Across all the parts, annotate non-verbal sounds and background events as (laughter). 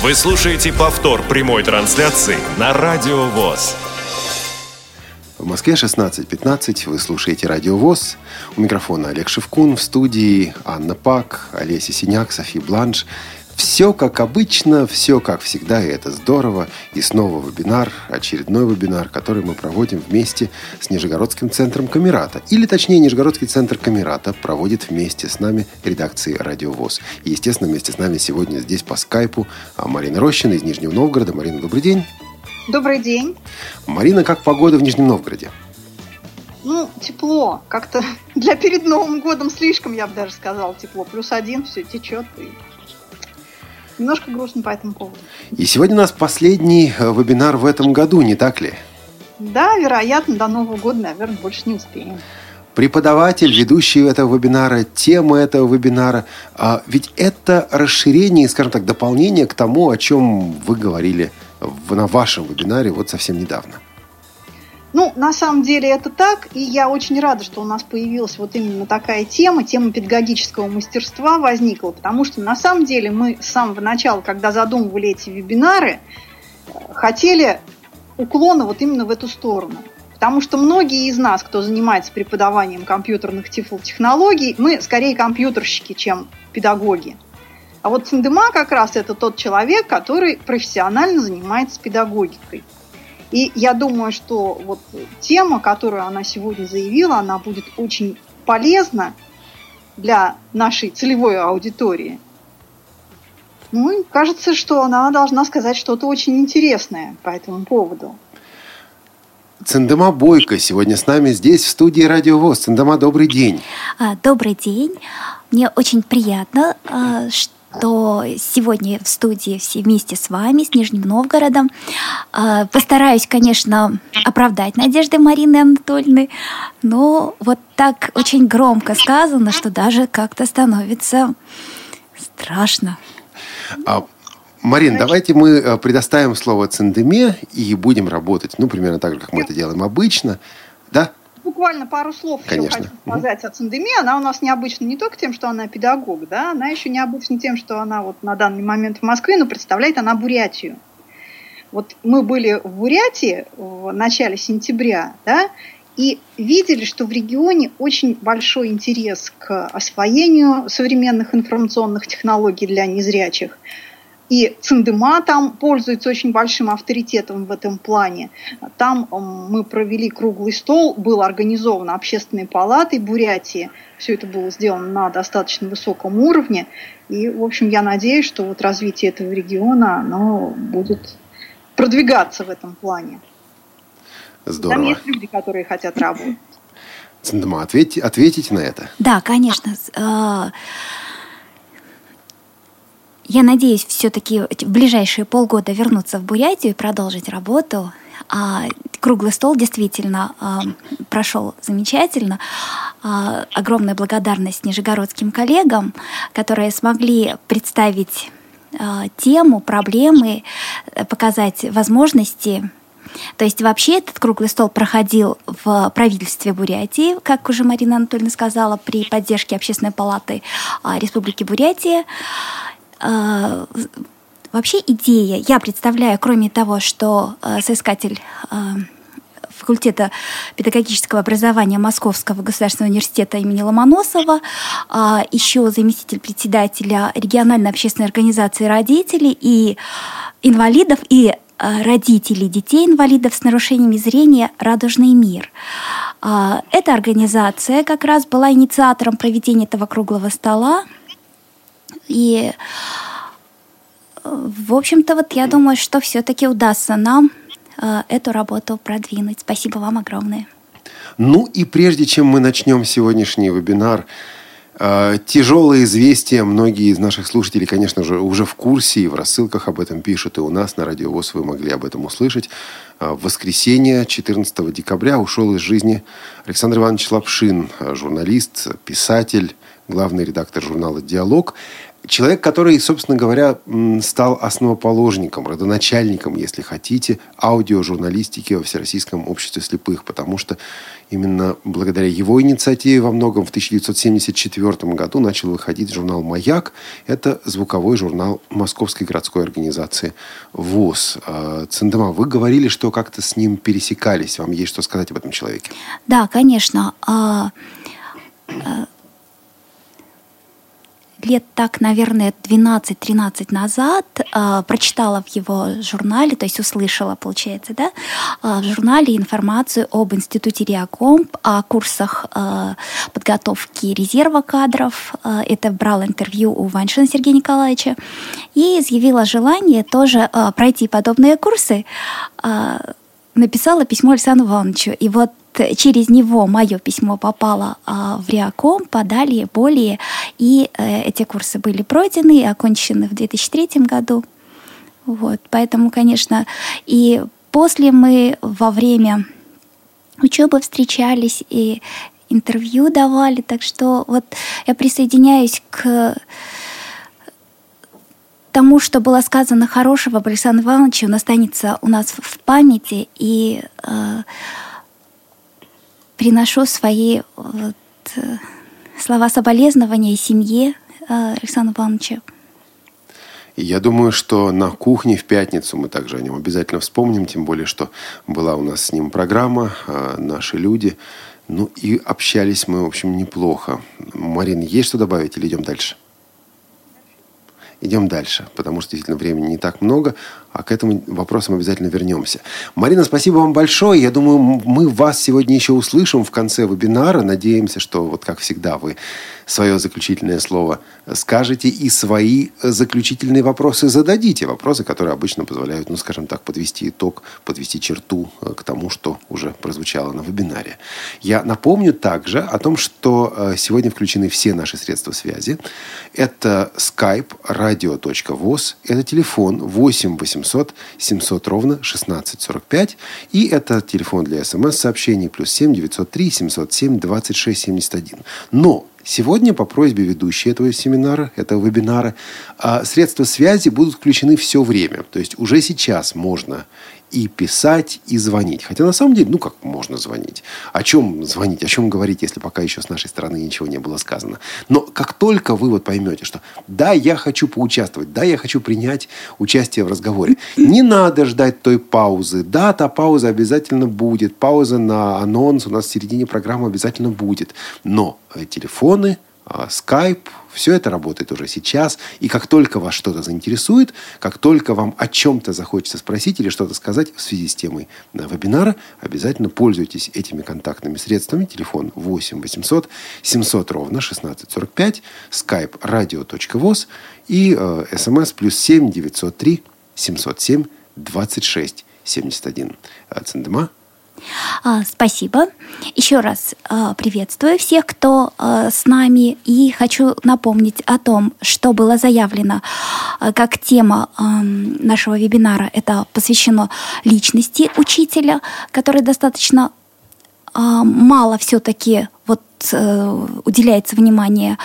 Вы слушаете повтор прямой трансляции на Радио ВОЗ. В Москве 16.15. Вы слушаете Радио ВОЗ. У микрофона Олег Шевкун. В студии Анна Пак, Олеся Синяк, Софи Бланш. Все как обычно, все как всегда, и это здорово. И снова вебинар, очередной вебинар, который мы проводим вместе с Нижегородским центром Камерата. Или точнее, Нижегородский центр Камерата проводит вместе с нами редакции Радио ВОЗ. И, естественно, вместе с нами сегодня здесь по скайпу Марина Рощина из Нижнего Новгорода. Марина, добрый день. Добрый день. Марина, как погода в Нижнем Новгороде? Ну, тепло. Как-то (laughs) для перед Новым годом слишком, я бы даже сказала, тепло. Плюс один, все течет. И немножко грустно по этому поводу. И сегодня у нас последний э, вебинар в этом году, не так ли? Да, вероятно, до Нового года, наверное, больше не успеем. Преподаватель, ведущий этого вебинара, тема этого вебинара. А ведь это расширение, скажем так, дополнение к тому, о чем вы говорили на вашем вебинаре вот совсем недавно. Ну, на самом деле это так, и я очень рада, что у нас появилась вот именно такая тема, тема педагогического мастерства возникла, потому что на самом деле мы с самого начала, когда задумывали эти вебинары, хотели уклона вот именно в эту сторону. Потому что многие из нас, кто занимается преподаванием компьютерных технологий, мы скорее компьютерщики, чем педагоги. А вот Сандема как раз это тот человек, который профессионально занимается педагогикой. И я думаю, что вот тема, которую она сегодня заявила, она будет очень полезна для нашей целевой аудитории. Ну и кажется, что она должна сказать что-то очень интересное по этому поводу. Циндема Бойко сегодня с нами здесь, в студии Радио ВОЗ. Циндема, добрый день. А, добрый день. Мне очень приятно, а, что то сегодня в студии все вместе с вами, с Нижним Новгородом. А, постараюсь, конечно, оправдать надежды Марины Анатольевны, но вот так очень громко сказано, что даже как-то становится страшно. А, Марин, давайте мы э, предоставим слово Циндеме и будем работать, ну, примерно так же, как мы это делаем обычно. Да? Буквально пару слов Конечно. еще хочу сказать о Цендеме. Она у нас необычна не только тем, что она педагог, да, она еще необычна тем, что она вот на данный момент в Москве, но представляет она Бурятию. Вот мы были в Бурятии в начале сентября, да, и видели, что в регионе очень большой интерес к освоению современных информационных технологий для незрячих – и Циндема там пользуется очень большим авторитетом в этом плане. Там мы провели круглый стол, был организован общественной палатой Бурятии. Все это было сделано на достаточно высоком уровне. И, в общем, я надеюсь, что вот развитие этого региона оно будет продвигаться в этом плане. Здорово. Там есть люди, которые хотят работать. Циндема, ответьте, ответите на это. Да, конечно. Я надеюсь все-таки в ближайшие полгода вернуться в Бурятию и продолжить работу. А круглый стол действительно а, прошел замечательно. А, огромная благодарность нижегородским коллегам, которые смогли представить а, тему, проблемы, показать возможности то есть вообще этот круглый стол проходил в правительстве Бурятии, как уже Марина Анатольевна сказала, при поддержке Общественной палаты а, Республики Бурятия. А, вообще идея, я представляю, кроме того, что э, соискатель э, факультета педагогического образования Московского государственного университета имени Ломоносова, а, еще заместитель председателя региональной общественной организации родителей и инвалидов и э, родителей детей инвалидов с нарушениями зрения «Радужный мир». Эта организация как раз была инициатором проведения этого круглого стола – и, в общем-то, вот я думаю, что все-таки удастся нам э, эту работу продвинуть. Спасибо вам огромное. Ну и прежде чем мы начнем сегодняшний вебинар, э, тяжелые известия. Многие из наших слушателей, конечно же, уже в курсе и в рассылках об этом пишут. И у нас на Радио ВОЗ вы могли об этом услышать. Э, в воскресенье, 14 декабря, ушел из жизни Александр Иванович Лапшин, журналист, писатель, главный редактор журнала «Диалог». Человек, который, собственно говоря, стал основоположником, родоначальником, если хотите, аудиожурналистики во Всероссийском обществе слепых, потому что именно благодаря его инициативе во многом в 1974 году начал выходить журнал «Маяк». Это звуковой журнал Московской городской организации ВОЗ. А, Циндема, вы говорили, что как-то с ним пересекались. Вам есть что сказать об этом человеке? Да, конечно. Лет так, наверное, 12-13 назад э, прочитала в его журнале, то есть услышала, получается, да, э, в журнале информацию об институте Реакомп, о курсах э, подготовки резерва кадров. Э, это брал интервью у Ваншина Сергея Николаевича и изъявила желание тоже э, пройти подобные курсы. Э, написала письмо Александру Ивановичу. И вот через него мое письмо попало а, в Реаком, подали более, и э, эти курсы были пройдены и окончены в 2003 году. Вот, поэтому, конечно, и после мы во время учебы встречались и интервью давали, так что вот я присоединяюсь к тому, что было сказано хорошего об Александре Ивановиче, он останется у нас в памяти, и э, приношу свои вот, э, слова соболезнования семье э, Александра Ивановича. Я думаю, что на кухне в пятницу мы также о нем обязательно вспомним, тем более, что была у нас с ним программа э, «Наши люди». Ну и общались мы, в общем, неплохо. Марина, есть что добавить или идем дальше? Идем дальше, потому что действительно времени не так много а к этому вопросу мы обязательно вернемся. Марина, спасибо вам большое. Я думаю, мы вас сегодня еще услышим в конце вебинара. Надеемся, что, вот как всегда, вы свое заключительное слово скажете и свои заключительные вопросы зададите. Вопросы, которые обычно позволяют, ну, скажем так, подвести итог, подвести черту э, к тому, что уже прозвучало на вебинаре. Я напомню также о том, что э, сегодня включены все наши средства связи. Это skype radio.voz, это телефон 8 800 800 700 ровно 1645. И это телефон для смс-сообщений плюс 7 903 707 26 71. Но Сегодня по просьбе ведущей этого семинара, этого вебинара, а, средства связи будут включены все время. То есть уже сейчас можно и писать, и звонить. Хотя на самом деле, ну как можно звонить? О чем звонить? О чем говорить, если пока еще с нашей стороны ничего не было сказано? Но как только вы вот поймете, что да, я хочу поучаствовать, да, я хочу принять участие в разговоре, не надо ждать той паузы. Да, та пауза обязательно будет. Пауза на анонс у нас в середине программы обязательно будет. Но э, телефоны, а, все это работает уже сейчас. И как только вас что-то заинтересует, как только вам о чем-то захочется спросить или что-то сказать в связи с темой вебинара, обязательно пользуйтесь этими контактными средствами. Телефон 8 800 700 ровно 1645, skype radio.voz и э, смс плюс 7 903 707 26 71. Циндема спасибо. Еще раз а, приветствую всех, кто а, с нами. И хочу напомнить о том, что было заявлено как тема нашего вебинара. Это посвящено личности учителя, который достаточно мало все-таки вот э, уделяется внимание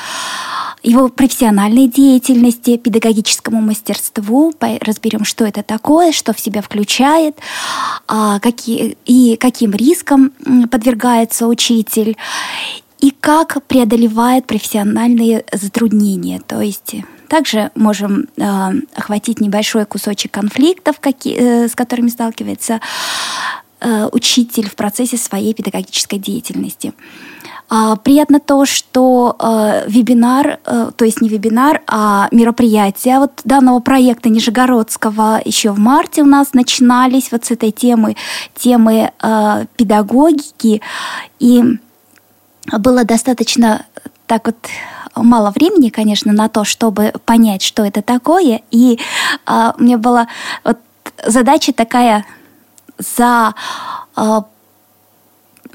его профессиональной деятельности, педагогическому мастерству. Разберем, что это такое, что в себя включает, а, какие, и каким риском подвергается учитель, и как преодолевает профессиональные затруднения. То есть также можем э, охватить небольшой кусочек конфликтов, э, с которыми сталкивается э, учитель в процессе своей педагогической деятельности. Приятно то, что э, вебинар, э, то есть не вебинар, а мероприятия вот данного проекта Нижегородского еще в марте у нас начинались вот с этой темы, темы э, педагогики. И было достаточно так вот мало времени, конечно, на то, чтобы понять, что это такое. И э, меня была вот задача такая за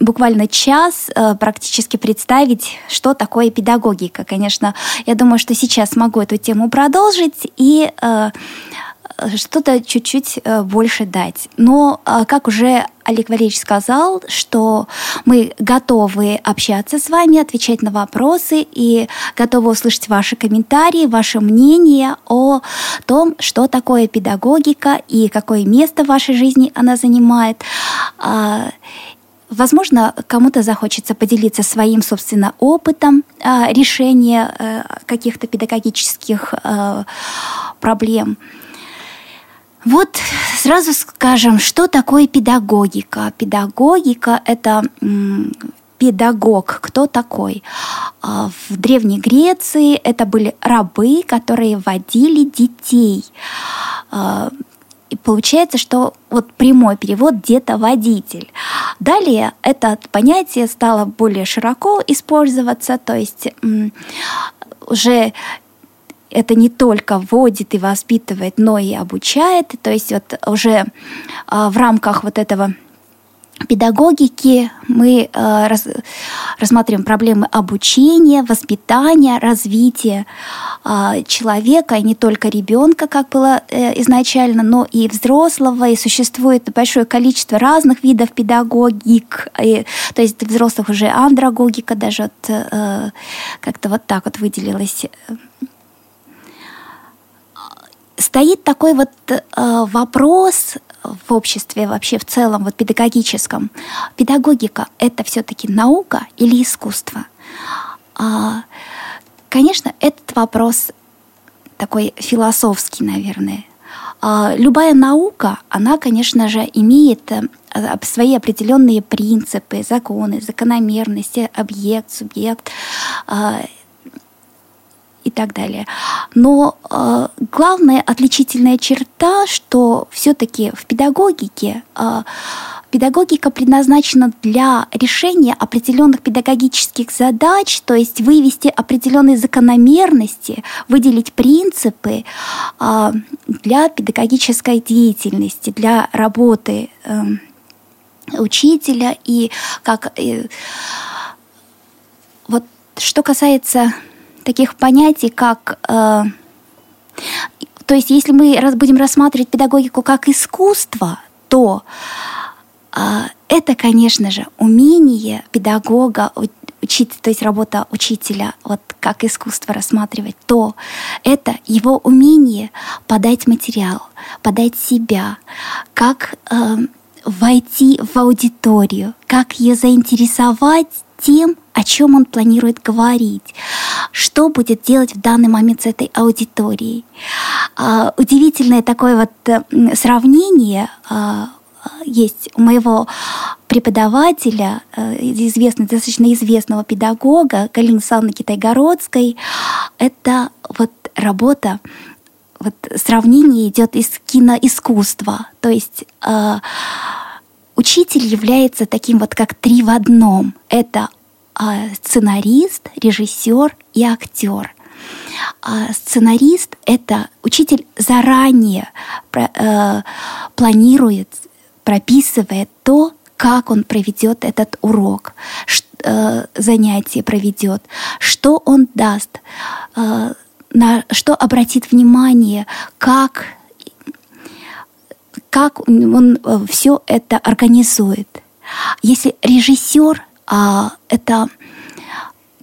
буквально час э, практически представить, что такое педагогика. Конечно, я думаю, что сейчас могу эту тему продолжить и э, что-то чуть-чуть э, больше дать. Но, как уже Олег Валерьевич сказал, что мы готовы общаться с вами, отвечать на вопросы и готовы услышать ваши комментарии, ваше мнение о том, что такое педагогика и какое место в вашей жизни она занимает. Возможно, кому-то захочется поделиться своим, собственно, опытом а, решения э, каких-то педагогических э, проблем. Вот сразу скажем, что такое педагогика. Педагогика – это педагог. Кто такой? В Древней Греции это были рабы, которые водили детей. И получается, что вот прямой перевод где-то водитель. Далее это понятие стало более широко использоваться, то есть уже это не только вводит и воспитывает, но и обучает. То есть вот уже а, в рамках вот этого педагогики. Мы э, раз, рассматриваем проблемы обучения, воспитания, развития э, человека, и не только ребенка, как было э, изначально, но и взрослого, и существует большое количество разных видов педагогик, и, то есть взрослых уже андрогогика даже вот, э, как-то вот так вот выделилась стоит такой вот э, вопрос в обществе вообще в целом, вот педагогическом. Педагогика – это все-таки наука или искусство? А, конечно, этот вопрос такой философский, наверное. А, любая наука, она, конечно же, имеет э, свои определенные принципы, законы, закономерности, объект, субъект а, и так далее. Но э, главная отличительная черта, что все-таки в педагогике э, педагогика предназначена для решения определенных педагогических задач, то есть вывести определенные закономерности, выделить принципы э, для педагогической деятельности, для работы э, учителя и как э, вот что касается таких понятий, как... Э, то есть если мы будем рассматривать педагогику как искусство, то э, это, конечно же, умение педагога учить, то есть работа учителя, вот как искусство рассматривать, то это его умение подать материал, подать себя, как э, войти в аудиторию, как ее заинтересовать тем, о чем он планирует говорить, что будет делать в данный момент с этой аудиторией. А, удивительное такое вот э, сравнение а, есть у моего преподавателя, э, известного, достаточно известного педагога Галины Александровны Китайгородской. Это вот работа вот сравнение идет из киноискусства. То есть э, Учитель является таким вот как три в одном. Это сценарист, режиссер и актер. А сценарист — это учитель заранее э, планирует, прописывает то, как он проведет этот урок, э, занятие проведет, что он даст, э, на что обратит внимание, как как он все это организует. Если режиссер а, это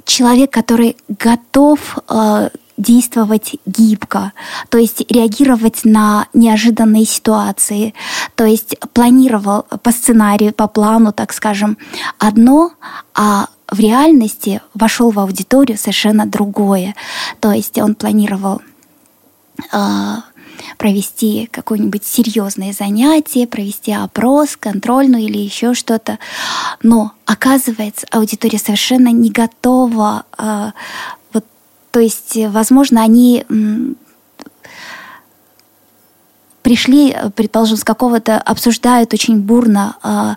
человек, который готов а, действовать гибко, то есть реагировать на неожиданные ситуации, то есть планировал по сценарию, по плану, так скажем, одно, а в реальности вошел в аудиторию совершенно другое. То есть он планировал а, провести какое-нибудь серьезное занятие, провести опрос, контрольную или еще что-то. Но оказывается, аудитория совершенно не готова. Э, вот, то есть, возможно, они пришли, предположим, с какого-то, обсуждают очень бурно а,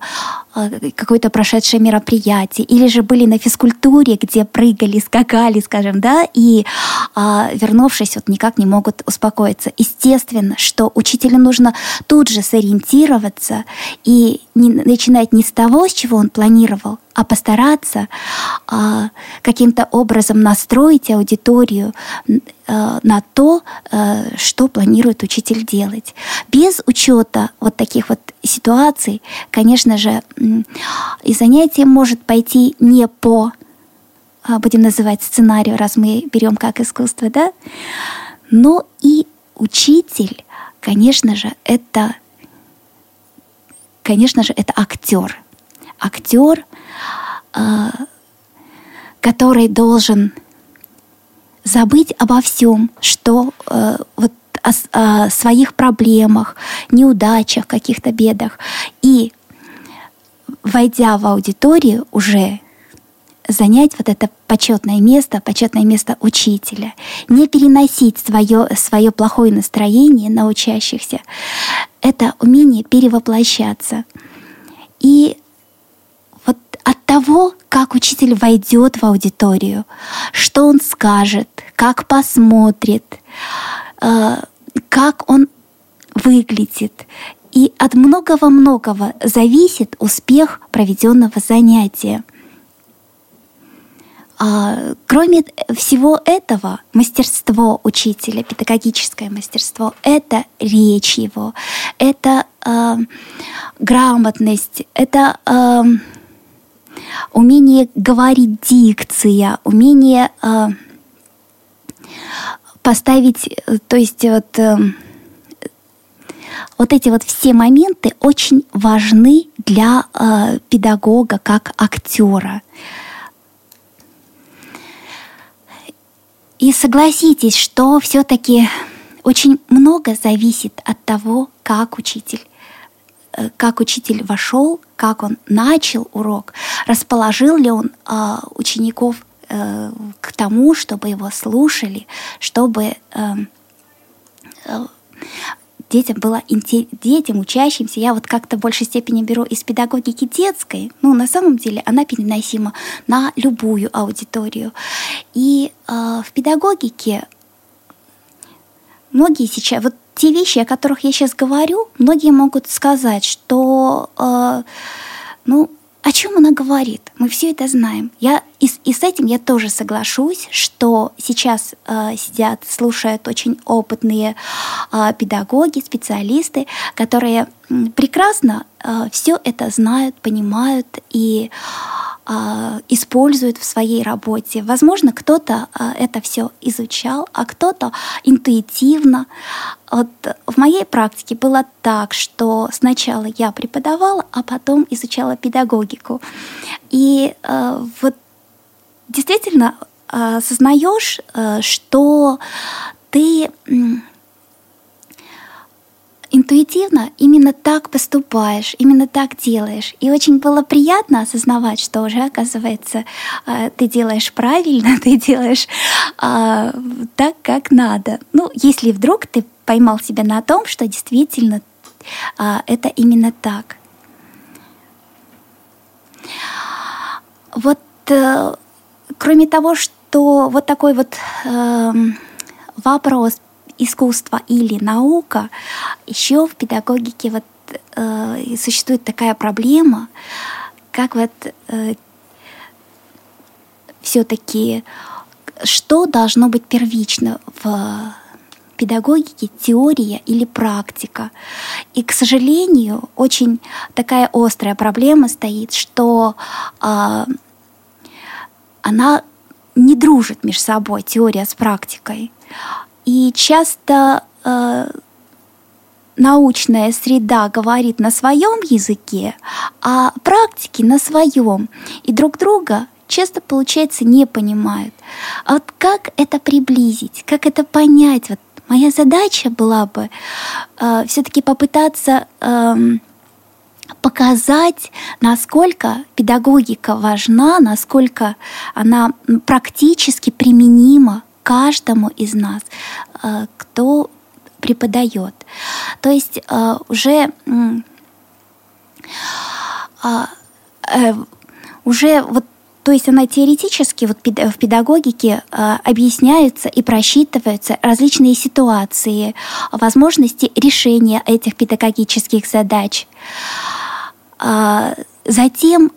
а, какое-то прошедшее мероприятие, или же были на физкультуре, где прыгали, скакали, скажем, да, и а, вернувшись, вот никак не могут успокоиться. Естественно, что учителю нужно тут же сориентироваться и не, начинать не с того, с чего он планировал, а постараться а, каким-то образом настроить аудиторию а, на то, а, что планирует учитель делать. Без учета вот таких вот ситуаций, конечно же, и занятие может пойти не по, а, будем называть сценарию, раз мы берем как искусство, да, но и учитель, конечно же, это, конечно же, это актер. Актер, а, который должен забыть обо всем, что э, вот о, своих проблемах, неудачах, каких-то бедах. И войдя в аудиторию, уже занять вот это почетное место, почетное место учителя, не переносить свое, свое плохое настроение на учащихся. Это умение перевоплощаться. И от того, как учитель войдет в аудиторию, что он скажет, как посмотрит, э, как он выглядит. И от многого-многого зависит успех проведенного занятия. А, кроме всего этого, мастерство учителя, педагогическое мастерство, это речь его, это э, грамотность, это э, умение говорить дикция, умение э, поставить, то есть вот, э, вот эти вот все моменты очень важны для э, педагога как актера. И согласитесь, что все-таки очень много зависит от того, как учитель э, как учитель вошел, как он начал урок, расположил ли он э, учеников э, к тому, чтобы его слушали, чтобы э, э, детям было детям, учащимся, я вот как-то в большей степени беру из педагогики детской, ну, на самом деле она переносима на любую аудиторию. И э, в педагогике многие сейчас, вот те вещи, о которых я сейчас говорю, многие могут сказать, что, э, ну, о чем она говорит? Мы все это знаем. Я, и, и с этим я тоже соглашусь, что сейчас э, сидят, слушают очень опытные э, педагоги, специалисты, которые прекрасно э, все это знают, понимают и а, используют в своей работе. Возможно, кто-то а, это все изучал, а кто-то интуитивно. Вот в моей практике было так, что сначала я преподавала, а потом изучала педагогику. И а, вот действительно осознаешь, что ты интуитивно именно так поступаешь, именно так делаешь. И очень было приятно осознавать, что уже, оказывается, а, ты делаешь правильно, (laughs) ты делаешь а, так, как надо. Ну, если вдруг ты поймал себя на том, что действительно а, это именно так. Вот э, кроме того, что вот такой вот э, вопрос искусство или наука, еще в педагогике вот э, существует такая проблема, как вот э, все-таки что должно быть первично в педагогике, теория или практика. И, к сожалению, очень такая острая проблема стоит, что э, она не дружит между собой, теория с практикой. И часто э, научная среда говорит на своем языке, а практики на своем. И друг друга часто, получается, не понимают. А вот как это приблизить, как это понять? Вот моя задача была бы э, все-таки попытаться э, показать, насколько педагогика важна, насколько она практически применима каждому из нас, э, кто преподает. То есть э, уже а, э, уже вот то есть она теоретически вот в педагогике объясняются и просчитываются различные ситуации, возможности решения этих педагогических задач. А, затем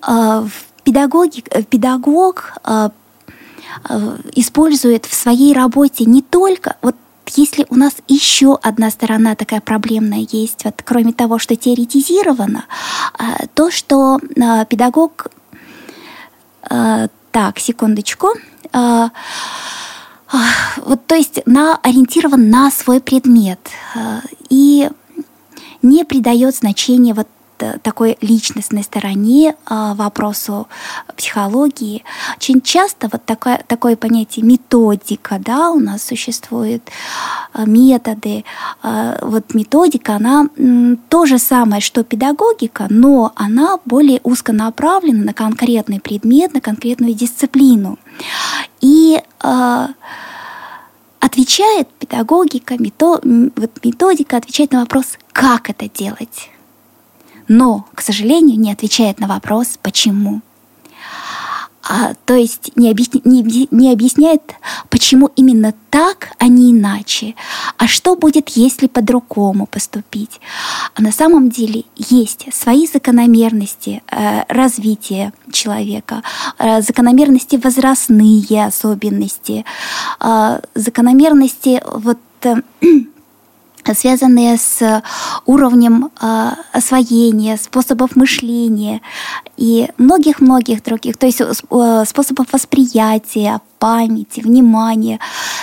педагоги, педагог использует в своей работе не только вот если у нас еще одна сторона такая проблемная есть, вот кроме того, что теоретизировано, то, что педагог так, секундочку. Вот, то есть на, ориентирован на свой предмет и не придает значения вот Э, такой личностной стороне а, вопросу психологии. Очень часто вот такое, такое понятие методика, да, у нас существует а, методы. Вот методика, она то же самое, что педагогика, но она более узко направлена на конкретный предмет, на конкретную дисциплину. И отвечает педагогика, методика отвечает на вопрос, как это делать но, к сожалению, не отвечает на вопрос «почему?». А, то есть не, объясни, не, не объясняет, почему именно так, а не иначе. А что будет, если по-другому поступить? А на самом деле есть свои закономерности э, развития человека, э, закономерности возрастные особенности, э, закономерности вот э, связанные с уровнем э, освоения, способов мышления и многих-многих других, то есть э, способов восприятия, памяти, внимания.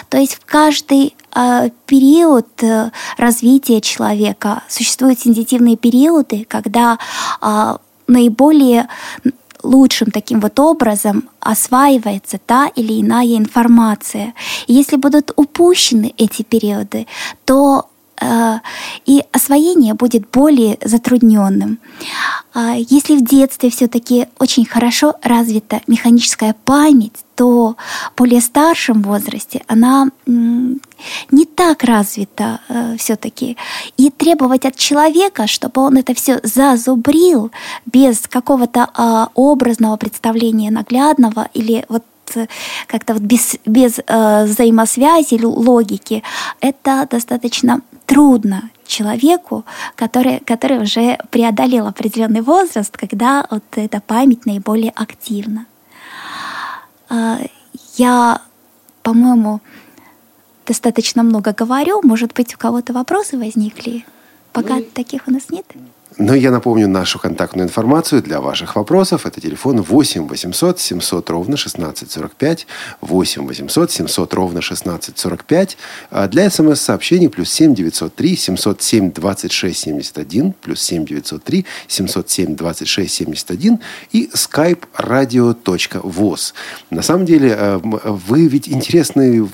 То есть в каждый э, период э, развития человека существуют сенситивные периоды, когда э, наиболее лучшим таким вот образом осваивается та или иная информация. И если будут упущены эти периоды, то Э, и освоение будет более затрудненным. А если в детстве все-таки очень хорошо развита механическая память, то в более старшем возрасте она не так развита э, все-таки. И требовать от человека, чтобы он это все зазубрил без какого-то э, образного представления наглядного или вот как-то вот без, без э, взаимосвязи логики, это достаточно трудно человеку, который, который уже преодолел определенный возраст, когда вот эта память наиболее активна. А, я, по-моему, достаточно много говорю. Может быть, у кого-то вопросы возникли? Пока ну, таких у нас нет. Но я напомню нашу контактную информацию для ваших вопросов. Это телефон 8 800 700 ровно 1645. 8 800 700 ровно 1645. А для смс-сообщений плюс 7 903 707 26 71. Плюс 7 903 707 26 71. И skype radio.voz. На самом деле, э, вы ведь интересную,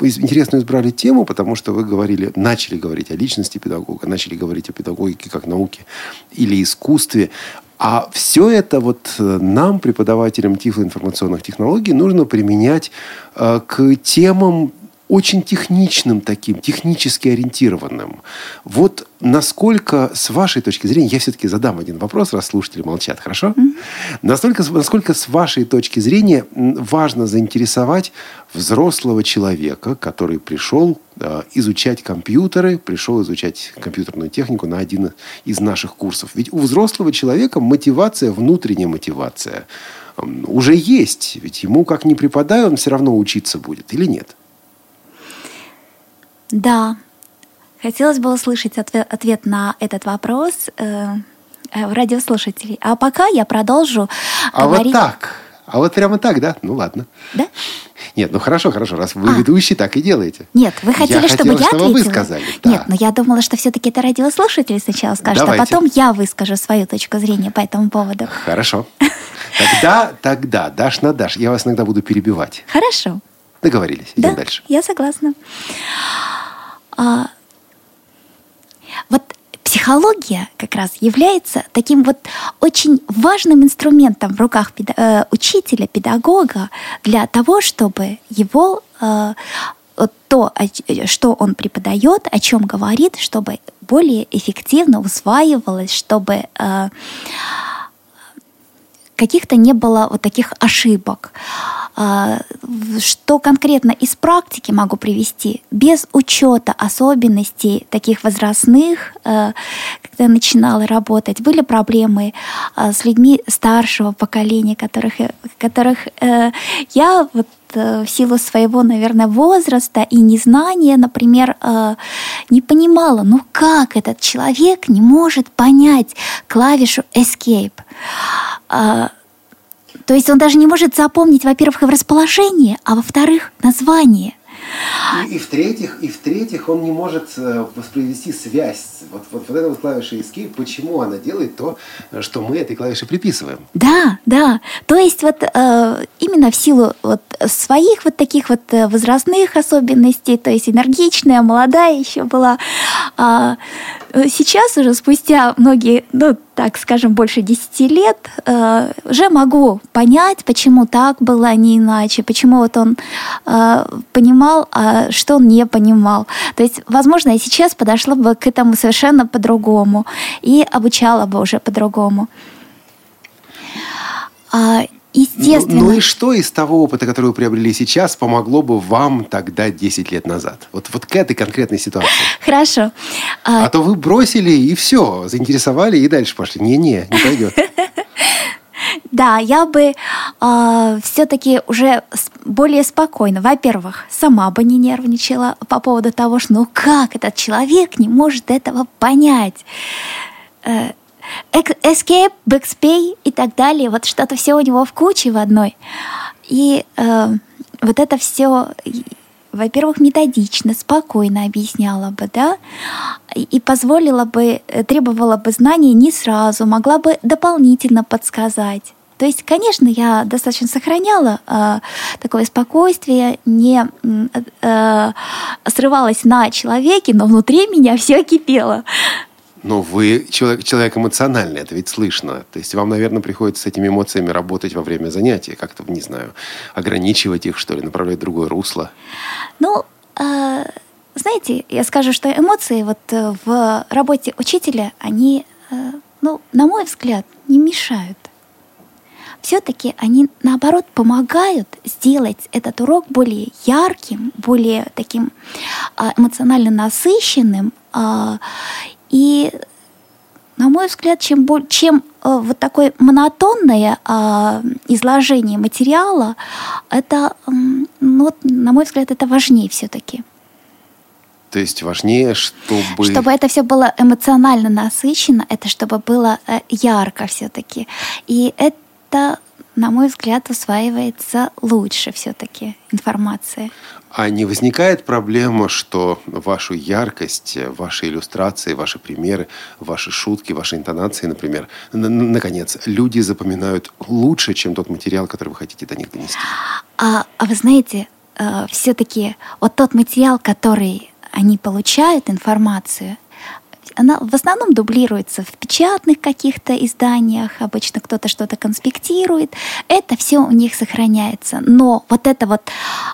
интересную избрали тему, потому что вы говорили, начали говорить о личности педагога, начали говорить о педагогике как науке или искусстве. А все это вот э, нам, преподавателям тифлоинформационных технологий, нужно применять э, к темам очень техничным таким, технически ориентированным. Вот насколько, с вашей точки зрения, я все-таки задам один вопрос, раз слушатели молчат, хорошо? Mm-hmm. Настолько, насколько с вашей точки зрения важно заинтересовать взрослого человека, который пришел э, изучать компьютеры, пришел изучать компьютерную технику на один из наших курсов. Ведь у взрослого человека мотивация, внутренняя мотивация уже есть. Ведь ему как ни преподай, он все равно учиться будет или нет? Да, хотелось бы услышать ответ, ответ на этот вопрос э, э, радиослушателей. А пока я продолжу а говорить... вот так? А вот прямо так, да? Ну ладно. Да? Нет, ну хорошо, хорошо, раз вы а. ведущий, так и делаете. Нет, вы хотели, я чтобы хотела, я чтобы ответила. вы сказали. Да. Нет, но я думала, что все-таки это радиослушатели сначала скажут, а Давайте. а потом я выскажу свою точку зрения по этому поводу. Хорошо. Тогда, тогда, дашь на дашь. Я вас иногда буду перебивать. Хорошо. Договорились. Идем да, дальше. Я согласна. А, вот психология как раз является таким вот очень важным инструментом в руках педа- э, учителя, педагога для того, чтобы его э, то, что он преподает, о чем говорит, чтобы более эффективно усваивалось, чтобы э, каких-то не было вот таких ошибок. А, что конкретно из практики могу привести, без учета особенностей таких возрастных, э, когда я начинала работать, были проблемы а, с людьми старшего поколения, которых, которых э, я вот в силу своего, наверное, возраста и незнания, например, не понимала, ну как этот человек не может понять клавишу Escape. А, то есть он даже не может запомнить, во-первых, расположение, а во-вторых, название. И, и в-третьих, и в-третьих, он не может э, воспроизвести связь. Вот, вот, вот эта вот клавиша Escape, почему она делает то, что мы этой клавише приписываем. Да, да. То есть вот э, именно в силу вот своих вот таких вот э, возрастных особенностей, то есть энергичная, молодая еще была, а, э, сейчас уже спустя многие, ну, так скажем, больше 10 лет, э, уже могу понять, почему так было, а не иначе, почему вот он э, понимал, а что он не понимал. То есть, возможно, я сейчас подошла бы к этому совершенно по-другому и обучала бы уже по-другому. Естественно. Ну, ну и что из того опыта, который вы приобрели сейчас, помогло бы вам тогда 10 лет назад? Вот, вот к этой конкретной ситуации. Хорошо. А, а то вы бросили и все, заинтересовали и дальше пошли. Не-не, не пойдет. (laughs) Да, я бы э, а, все-таки уже более спокойно, во-первых, сама бы не нервничала по поводу того, что ну как этот человек не может этого понять. Э, escape, backspay и так далее. Вот что-то все у него в куче в одной. И э, вот это все, во-первых, методично, спокойно объясняла бы, да, и позволила бы, э, требовала бы знаний не сразу, могла бы дополнительно подсказать. То есть, конечно, я достаточно сохраняла э, такое спокойствие, не э, срывалась на человеке, но внутри меня все кипело. Но вы человек, человек эмоциональный, это ведь слышно. То есть вам, наверное, приходится с этими эмоциями работать во время занятия, как-то, не знаю, ограничивать их, что ли, направлять в другое русло. Ну, э, знаете, я скажу, что эмоции вот э, в работе учителя, они, э, ну, на мой взгляд, не мешают. Все-таки они, наоборот, помогают сделать этот урок более ярким, более таким э, эмоционально насыщенным а, и, на мой взгляд, чем, чем э, вот такое монотонное э, изложение материала, это, ну, на мой взгляд, это важнее все-таки. То есть важнее, чтобы... Чтобы это все было эмоционально насыщенно, это чтобы было э, ярко все-таки. И это, на мой взгляд, усваивается лучше все-таки информация. А не возникает проблема, что вашу яркость, ваши иллюстрации, ваши примеры, ваши шутки, ваши интонации, например, наконец, люди запоминают лучше, чем тот материал, который вы хотите до них донести? А, а вы знаете, э, все-таки вот тот материал, который они получают, информацию, она в основном дублируется в печатных каких-то изданиях, обычно кто-то что-то конспектирует, это все у них сохраняется. Но вот это вот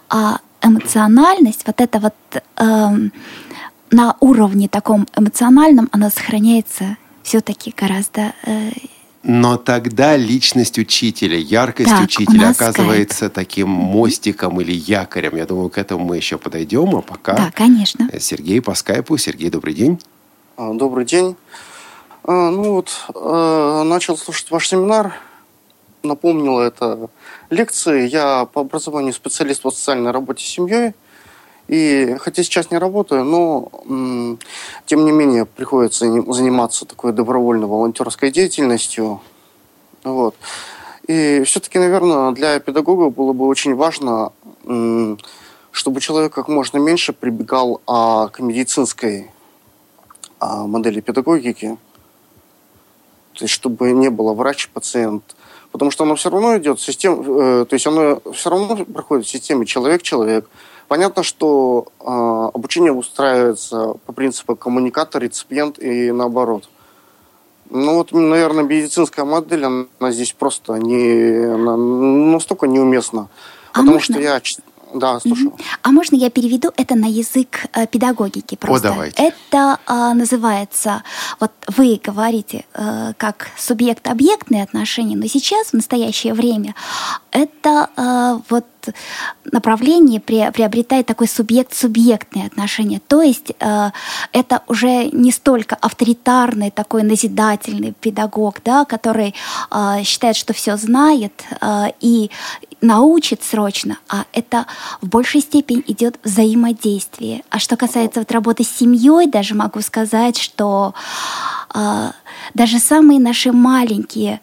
а, эмоциональность, вот это вот э, на уровне таком эмоциональном, она сохраняется все-таки гораздо э, но тогда личность учителя, яркость так, учителя оказывается скайп. таким мостиком или якорем. Я думаю, к этому мы еще подойдем. А пока да, конечно. Сергей по скайпу. Сергей, добрый день. А, добрый день. А, ну вот, а, начал слушать ваш семинар. Напомнил это лекции. Я по образованию специалист по социальной работе с семьей. И хотя сейчас не работаю, но тем не менее приходится заниматься такой добровольной волонтерской деятельностью. Вот. И все-таки, наверное, для педагога было бы очень важно, чтобы человек как можно меньше прибегал к медицинской модели педагогики. То есть, чтобы не было врач-пациент, потому что оно все равно идет систем, э, то есть оно все равно проходит в системе человек-человек. Понятно, что э, обучение устраивается по принципу коммуникатор, реципиент и наоборот. Ну вот, наверное, медицинская модель, она здесь просто не настолько неуместна. А потому можно... что я да, слушаю. А можно я переведу это на язык э, педагогики просто? О, давайте. Это э, называется, вот вы говорите, э, как субъект-объектные отношения, но сейчас, в настоящее время, это э, вот направление приобретает такой субъект-субъектные отношения. То есть э, это уже не столько авторитарный такой назидательный педагог, да, который э, считает, что все знает э, и научит срочно, а это в большей степени идет взаимодействие. А что касается вот работы с семьей, даже могу сказать, что э, даже самые наши маленькие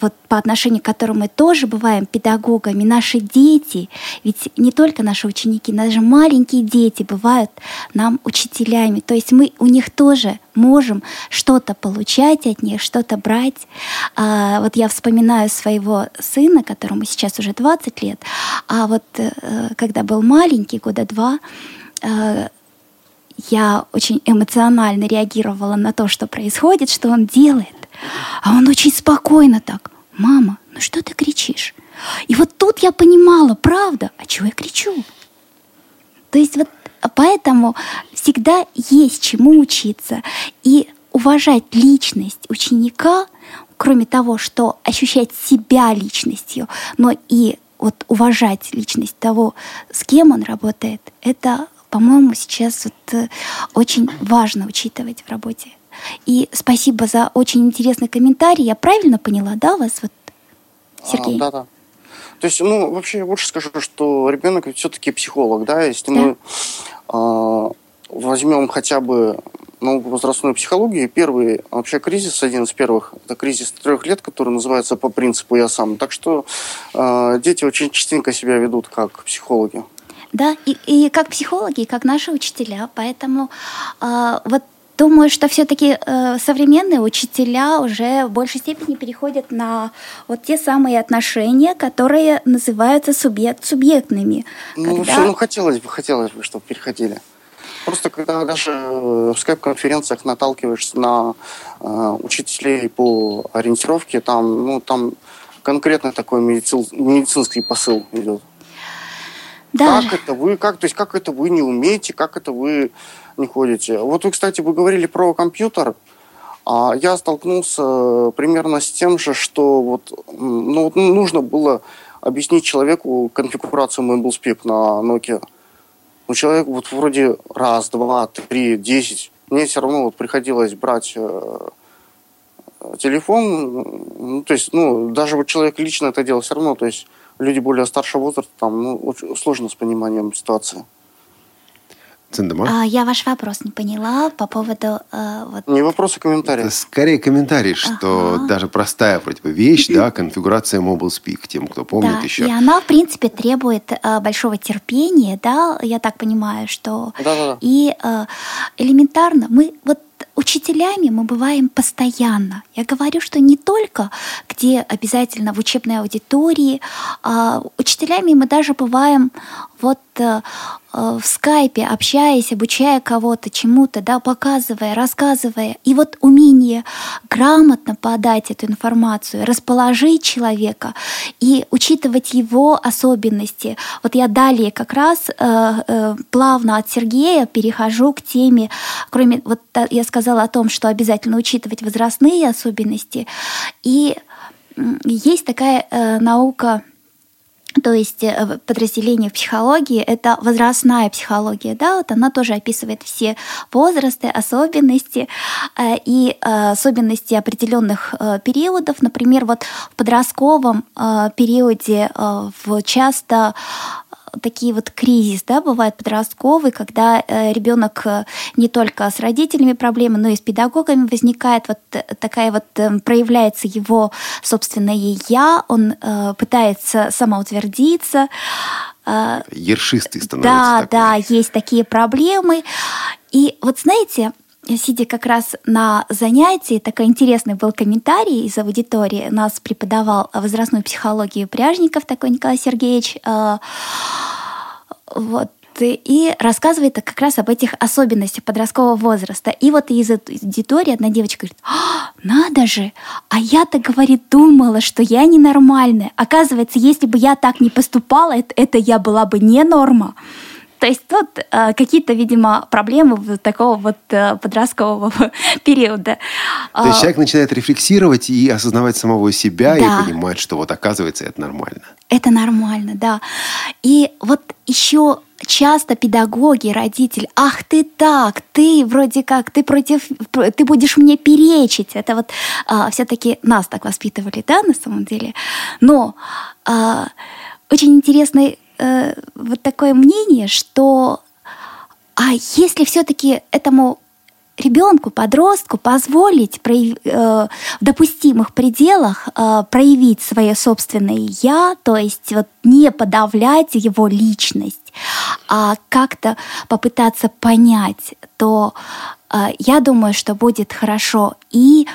вот по отношению к которым мы тоже бываем педагогами, наши дети, ведь не только наши ученики, даже маленькие дети бывают нам учителями. То есть мы у них тоже можем что-то получать от них, что-то брать. А, вот я вспоминаю своего сына, которому сейчас уже 20 лет, а вот э, когда был маленький, года два, э, я очень эмоционально реагировала на то, что происходит, что он делает. А он очень спокойно так. Мама, ну что ты кричишь? И вот тут я понимала, правда, а чего я кричу? То есть вот поэтому всегда есть чему учиться. И уважать личность ученика, кроме того, что ощущать себя личностью, но и вот уважать личность того, с кем он работает, это, по-моему, сейчас вот э, очень важно учитывать в работе. И спасибо за очень интересный комментарий. Я правильно поняла, да, вас, вот, Сергей? А, да, да. То есть, ну, вообще, лучше скажу, что ребенок все-таки психолог, да, если да. мы э, возьмем хотя бы ну, возрастную психологию, первый вообще кризис, один из первых, это кризис трех лет, который называется по принципу «я сам». Так что э, дети очень частенько себя ведут как психологи. Да, и, и как психологи, и как наши учителя. Поэтому э, вот Думаю, что все-таки э, современные учителя уже в большей степени переходят на вот те самые отношения, которые называются субъект-субъектными. Ну, когда... вообще, ну, хотелось бы, хотелось бы, чтобы переходили. Просто когда даже в скайп-конференциях наталкиваешься на э, учителей по ориентировке, там, ну, там конкретно такой медицин, медицинский посыл идет. Да. Как это вы, как, то есть как это вы не умеете, как это вы не ходите. Вот вы, кстати, вы говорили про компьютер. А я столкнулся примерно с тем же, что вот, ну, нужно было объяснить человеку конфигурацию MailSpeak на Nokia. Ну, человек вот вроде раз, два, три, десять. Мне все равно вот приходилось брать э, телефон. Ну, то есть, ну, даже вот человек лично это делал все равно. То есть, люди более старшего возраста, там, ну, сложно с пониманием ситуации. Циндема? А, я ваш вопрос не поняла по поводу... Э, вот... Не вопрос, а комментарий. Это скорее комментарий, что ага. даже простая вроде бы вещь, да, конфигурация Mobile Speak, тем, кто помнит да, еще. и она, в принципе, требует э, большого терпения, да, я так понимаю, что... Да-да-да. И э, элементарно мы вот учителями мы бываем постоянно. Я говорю, что не только где обязательно в учебной аудитории, а учителями мы даже бываем вот э, э, в скайпе, общаясь, обучая кого-то чему-то, да, показывая, рассказывая. И вот умение грамотно подать эту информацию, расположить человека и учитывать его особенности. Вот я далее как раз э, э, плавно от Сергея перехожу к теме, кроме, вот я сказала о том, что обязательно учитывать возрастные особенности. И есть такая э, наука, то есть э, подразделение в психологии – это возрастная психология, да, вот она тоже описывает все возрасты, особенности э, и э, особенности определенных периодов. Например, вот в подростковом периоде часто такие вот кризис, да, бывает подростковый, когда э, ребенок э, не только с родителями проблемы, но и с педагогами возникает вот э, такая вот проявляется его собственное я, он пытается самоутвердиться. Ершистый становится. Да, такой. да, есть такие проблемы. И вот знаете, сидя как раз на занятии, такой интересный был комментарий из аудитории. Нас преподавал возрастную психологию Пряжников, такой Николай Сергеевич. А, вот и рассказывает как раз об этих особенностях подросткового возраста. И вот из аудитории одна девочка говорит, а, надо же, а я-то, говорит, думала, что я ненормальная. Оказывается, если бы я так не поступала, это, это я была бы не норма. То есть тут э, какие-то, видимо, проблемы вот такого вот э, подросткового (laughs) периода. То есть человек начинает рефлексировать и осознавать самого себя Да. и понимать, что вот оказывается это нормально. Это нормально, да. И вот еще часто педагоги, родители, ах ты так, ты вроде как, ты против, ты будешь мне перечить. Это вот все-таки нас так воспитывали, да, на самом деле. Но а, очень интересное э, вот такое мнение, что а если все-таки этому ребенку, подростку позволить прояв- э, в допустимых пределах э, проявить свое собственное я, то есть вот не подавлять его личность, а как-то попытаться понять, то э, я думаю, что будет хорошо. И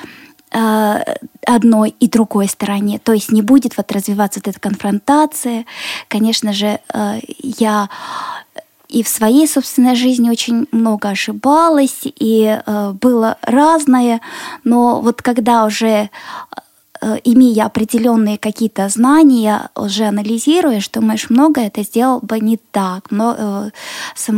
одной и другой стороне. То есть не будет вот развиваться вот эта конфронтация. Конечно же, э, я и в своей собственной жизни очень много ошибалась, и э, было разное, но вот когда уже э, имея определенные какие-то знания, уже анализируешь, думаешь, много это сделал бы не так, но э,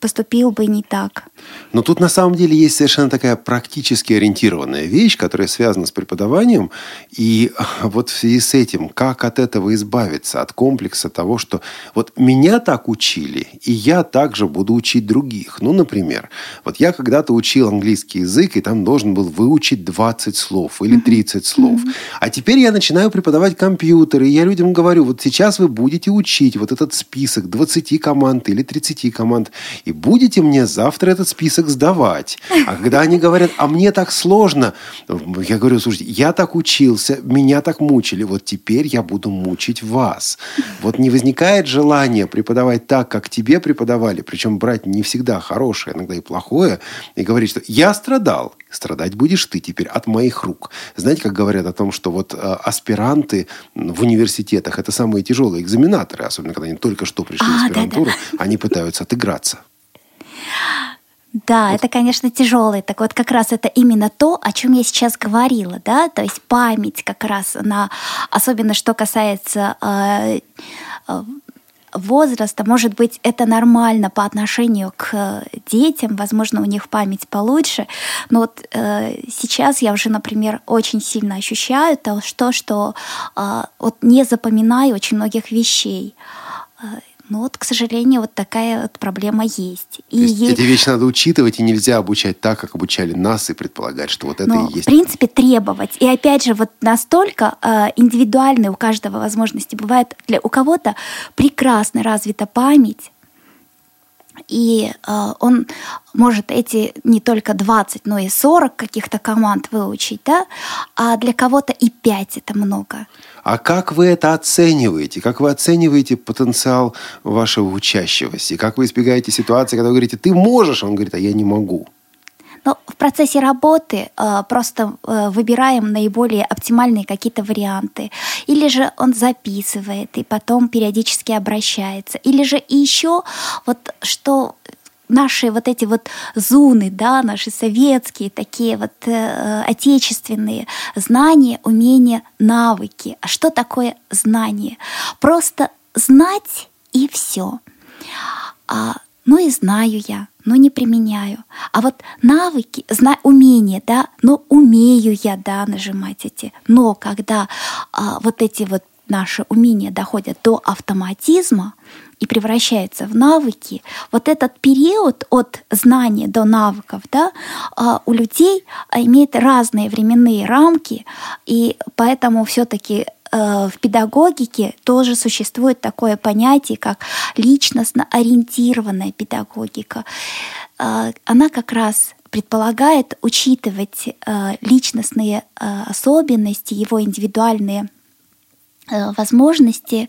поступил бы не так. Но тут на самом деле есть совершенно такая практически ориентированная вещь, которая связана с преподаванием. И вот в связи с этим, как от этого избавиться, от комплекса того, что вот меня так учили, и я также буду учить других. Ну, например, вот я когда-то учил английский язык, и там должен был выучить 20 слов или 30 слов. А теперь я начинаю преподавать компьютер, и я людям говорю, вот сейчас вы будете учить вот этот список 20 команд или 30 команд, и будете мне завтра этот список сдавать. А когда они говорят, а мне так сложно, я говорю, слушайте, я так учился, меня так мучили, вот теперь я буду мучить вас. Вот не возникает желания преподавать так, как тебе преподавали, причем брать не всегда хорошее, иногда и плохое, и говорить, что я страдал, страдать будешь ты теперь от моих рук. Знаете, как говорят о том, что вот э, аспиранты в университетах это самые тяжелые экзаменаторы, особенно когда они только что пришли в А, да-да. аспирантуру, они пытаются отыграться. Да, это, конечно, тяжелый. Так вот, как раз это именно то, о чем я сейчас говорила, да, то есть память как раз на, особенно что касается э, э, возраста, может быть, это нормально по отношению к э, детям, возможно, у них память получше, но вот э, сейчас я уже, например, очень сильно ощущаю то, что, что э, вот не запоминаю очень многих вещей. Ну вот, к сожалению, вот такая вот проблема есть. То есть эти вещи надо учитывать, и нельзя обучать так, как обучали нас, и предполагать, что вот это но, и есть. в принципе, требовать. И опять же, вот настолько э, индивидуальные у каждого возможности бывает. Для, у кого-то прекрасно развита память, и э, он может эти не только 20, но и 40 каких-то команд выучить, да, а для кого-то и 5 это много. А как вы это оцениваете? Как вы оцениваете потенциал вашего учащегося? И как вы избегаете ситуации, когда вы говорите, ты можешь, он говорит, а я не могу? Но в процессе работы э, просто э, выбираем наиболее оптимальные какие-то варианты. Или же он записывает и потом периодически обращается. Или же еще вот что наши вот эти вот зуны, да, наши советские такие вот э, отечественные знания, умения, навыки. А что такое знание? Просто знать и все. А, ну и знаю я, но не применяю. А вот навыки, зна, умения, да, но умею я, да, нажимать эти. Но когда а, вот эти вот наши умения доходят до автоматизма и превращаются в навыки, вот этот период от знания до навыков, да, а, у людей а, имеет разные временные рамки, и поэтому все-таки э, в педагогике тоже существует такое понятие, как личностно-ориентированная педагогика. Э, Она как раз предполагает учитывать э, личностные особенности, его индивидуальные возможности.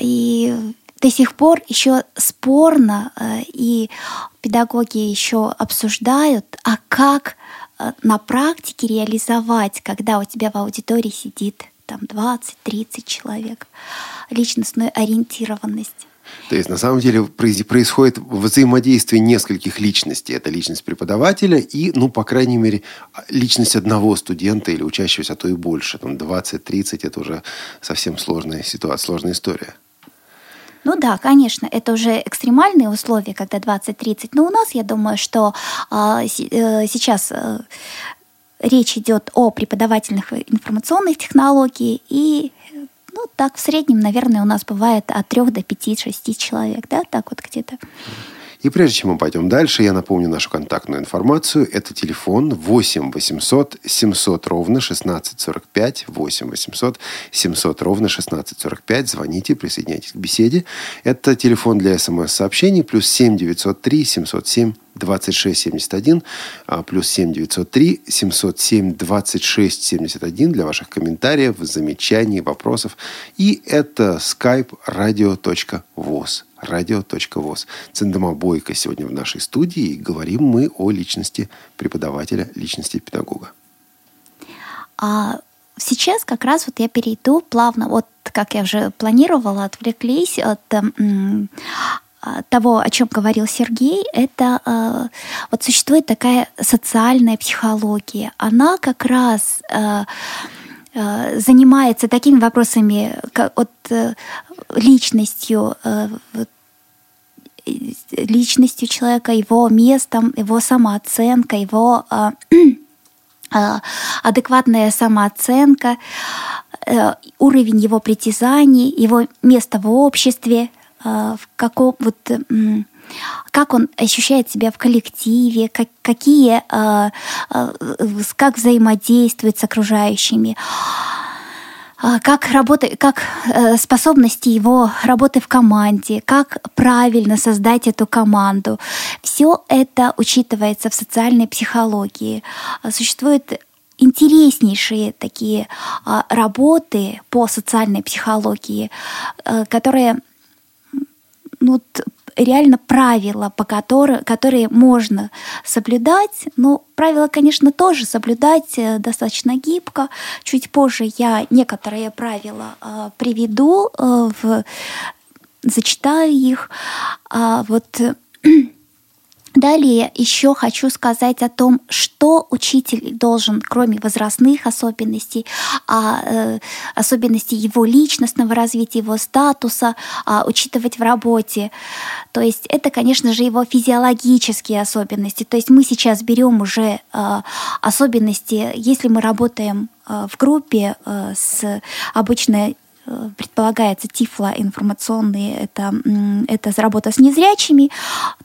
И до сих пор еще спорно, э, и педагоги еще обсуждают, а как э, на практике реализовать, когда у тебя в аудитории сидит там 20-30 человек, личностную ориентированность. То есть, на самом деле, происходит взаимодействие нескольких личностей. Это личность преподавателя и, ну, по крайней мере, личность одного студента или учащегося, а то и больше. Там 20-30 – это уже совсем сложная ситуация, сложная история. Ну да, конечно, это уже экстремальные условия, когда 20-30. Но у нас, я думаю, что а, э, сейчас э, речь идет о преподавательных информационных технологий и ну, так, в среднем, наверное, у нас бывает от 3 до 5-6 человек, да, так вот где-то. И прежде чем мы пойдем дальше, я напомню нашу контактную информацию. Это телефон 8 800 700 ровно 1645. 8 800 700 ровно 1645. Звоните, присоединяйтесь к беседе. Это телефон для смс-сообщений. Плюс 7 903 707 2671, плюс 7 903 707 26 71 для ваших комментариев, замечаний, вопросов. И это skype radio.voz радио.воз. Цендома Бойко сегодня в нашей студии. И говорим мы о личности преподавателя, личности педагога. А сейчас как раз вот я перейду плавно, вот как я уже планировала, отвлеклись от того, о чем говорил Сергей, это э, вот существует такая социальная психология. Она как раз э, э, занимается такими вопросами, как, от э, личностью, э, личностью человека, его местом, его самооценкой, его э, э, (clears throat) адекватная самооценка, э, уровень его притязаний, его место в обществе, в каком вот как он ощущает себя в коллективе, как, какие, как взаимодействует с окружающими. Как, работа, как э, способности его работы в команде, как правильно создать эту команду. Все это учитывается в социальной психологии. Существуют интереснейшие такие работы по социальной психологии, э, которые ну, реально правила, по которым, которые можно соблюдать. Ну, правила, конечно, тоже соблюдать э, достаточно гибко. Чуть позже я некоторые правила э, приведу, э, в, зачитаю их. А вот Далее еще хочу сказать о том, что учитель должен, кроме возрастных особенностей, а, э, особенностей его личностного развития, его статуса, а, учитывать в работе. То есть это, конечно же, его физиологические особенности. То есть мы сейчас берем уже э, особенности, если мы работаем э, в группе с обычной Э, предполагается тифлоинформационные, это, это работа с незрячими.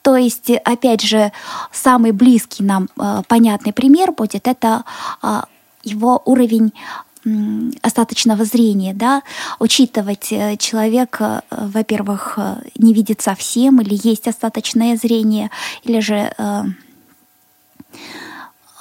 То есть, опять же, самый близкий нам э, понятный пример будет это а, его уровень остаточного зрения, да, учитывать э, человека, во-первых, не видит совсем, или есть остаточное зрение, или же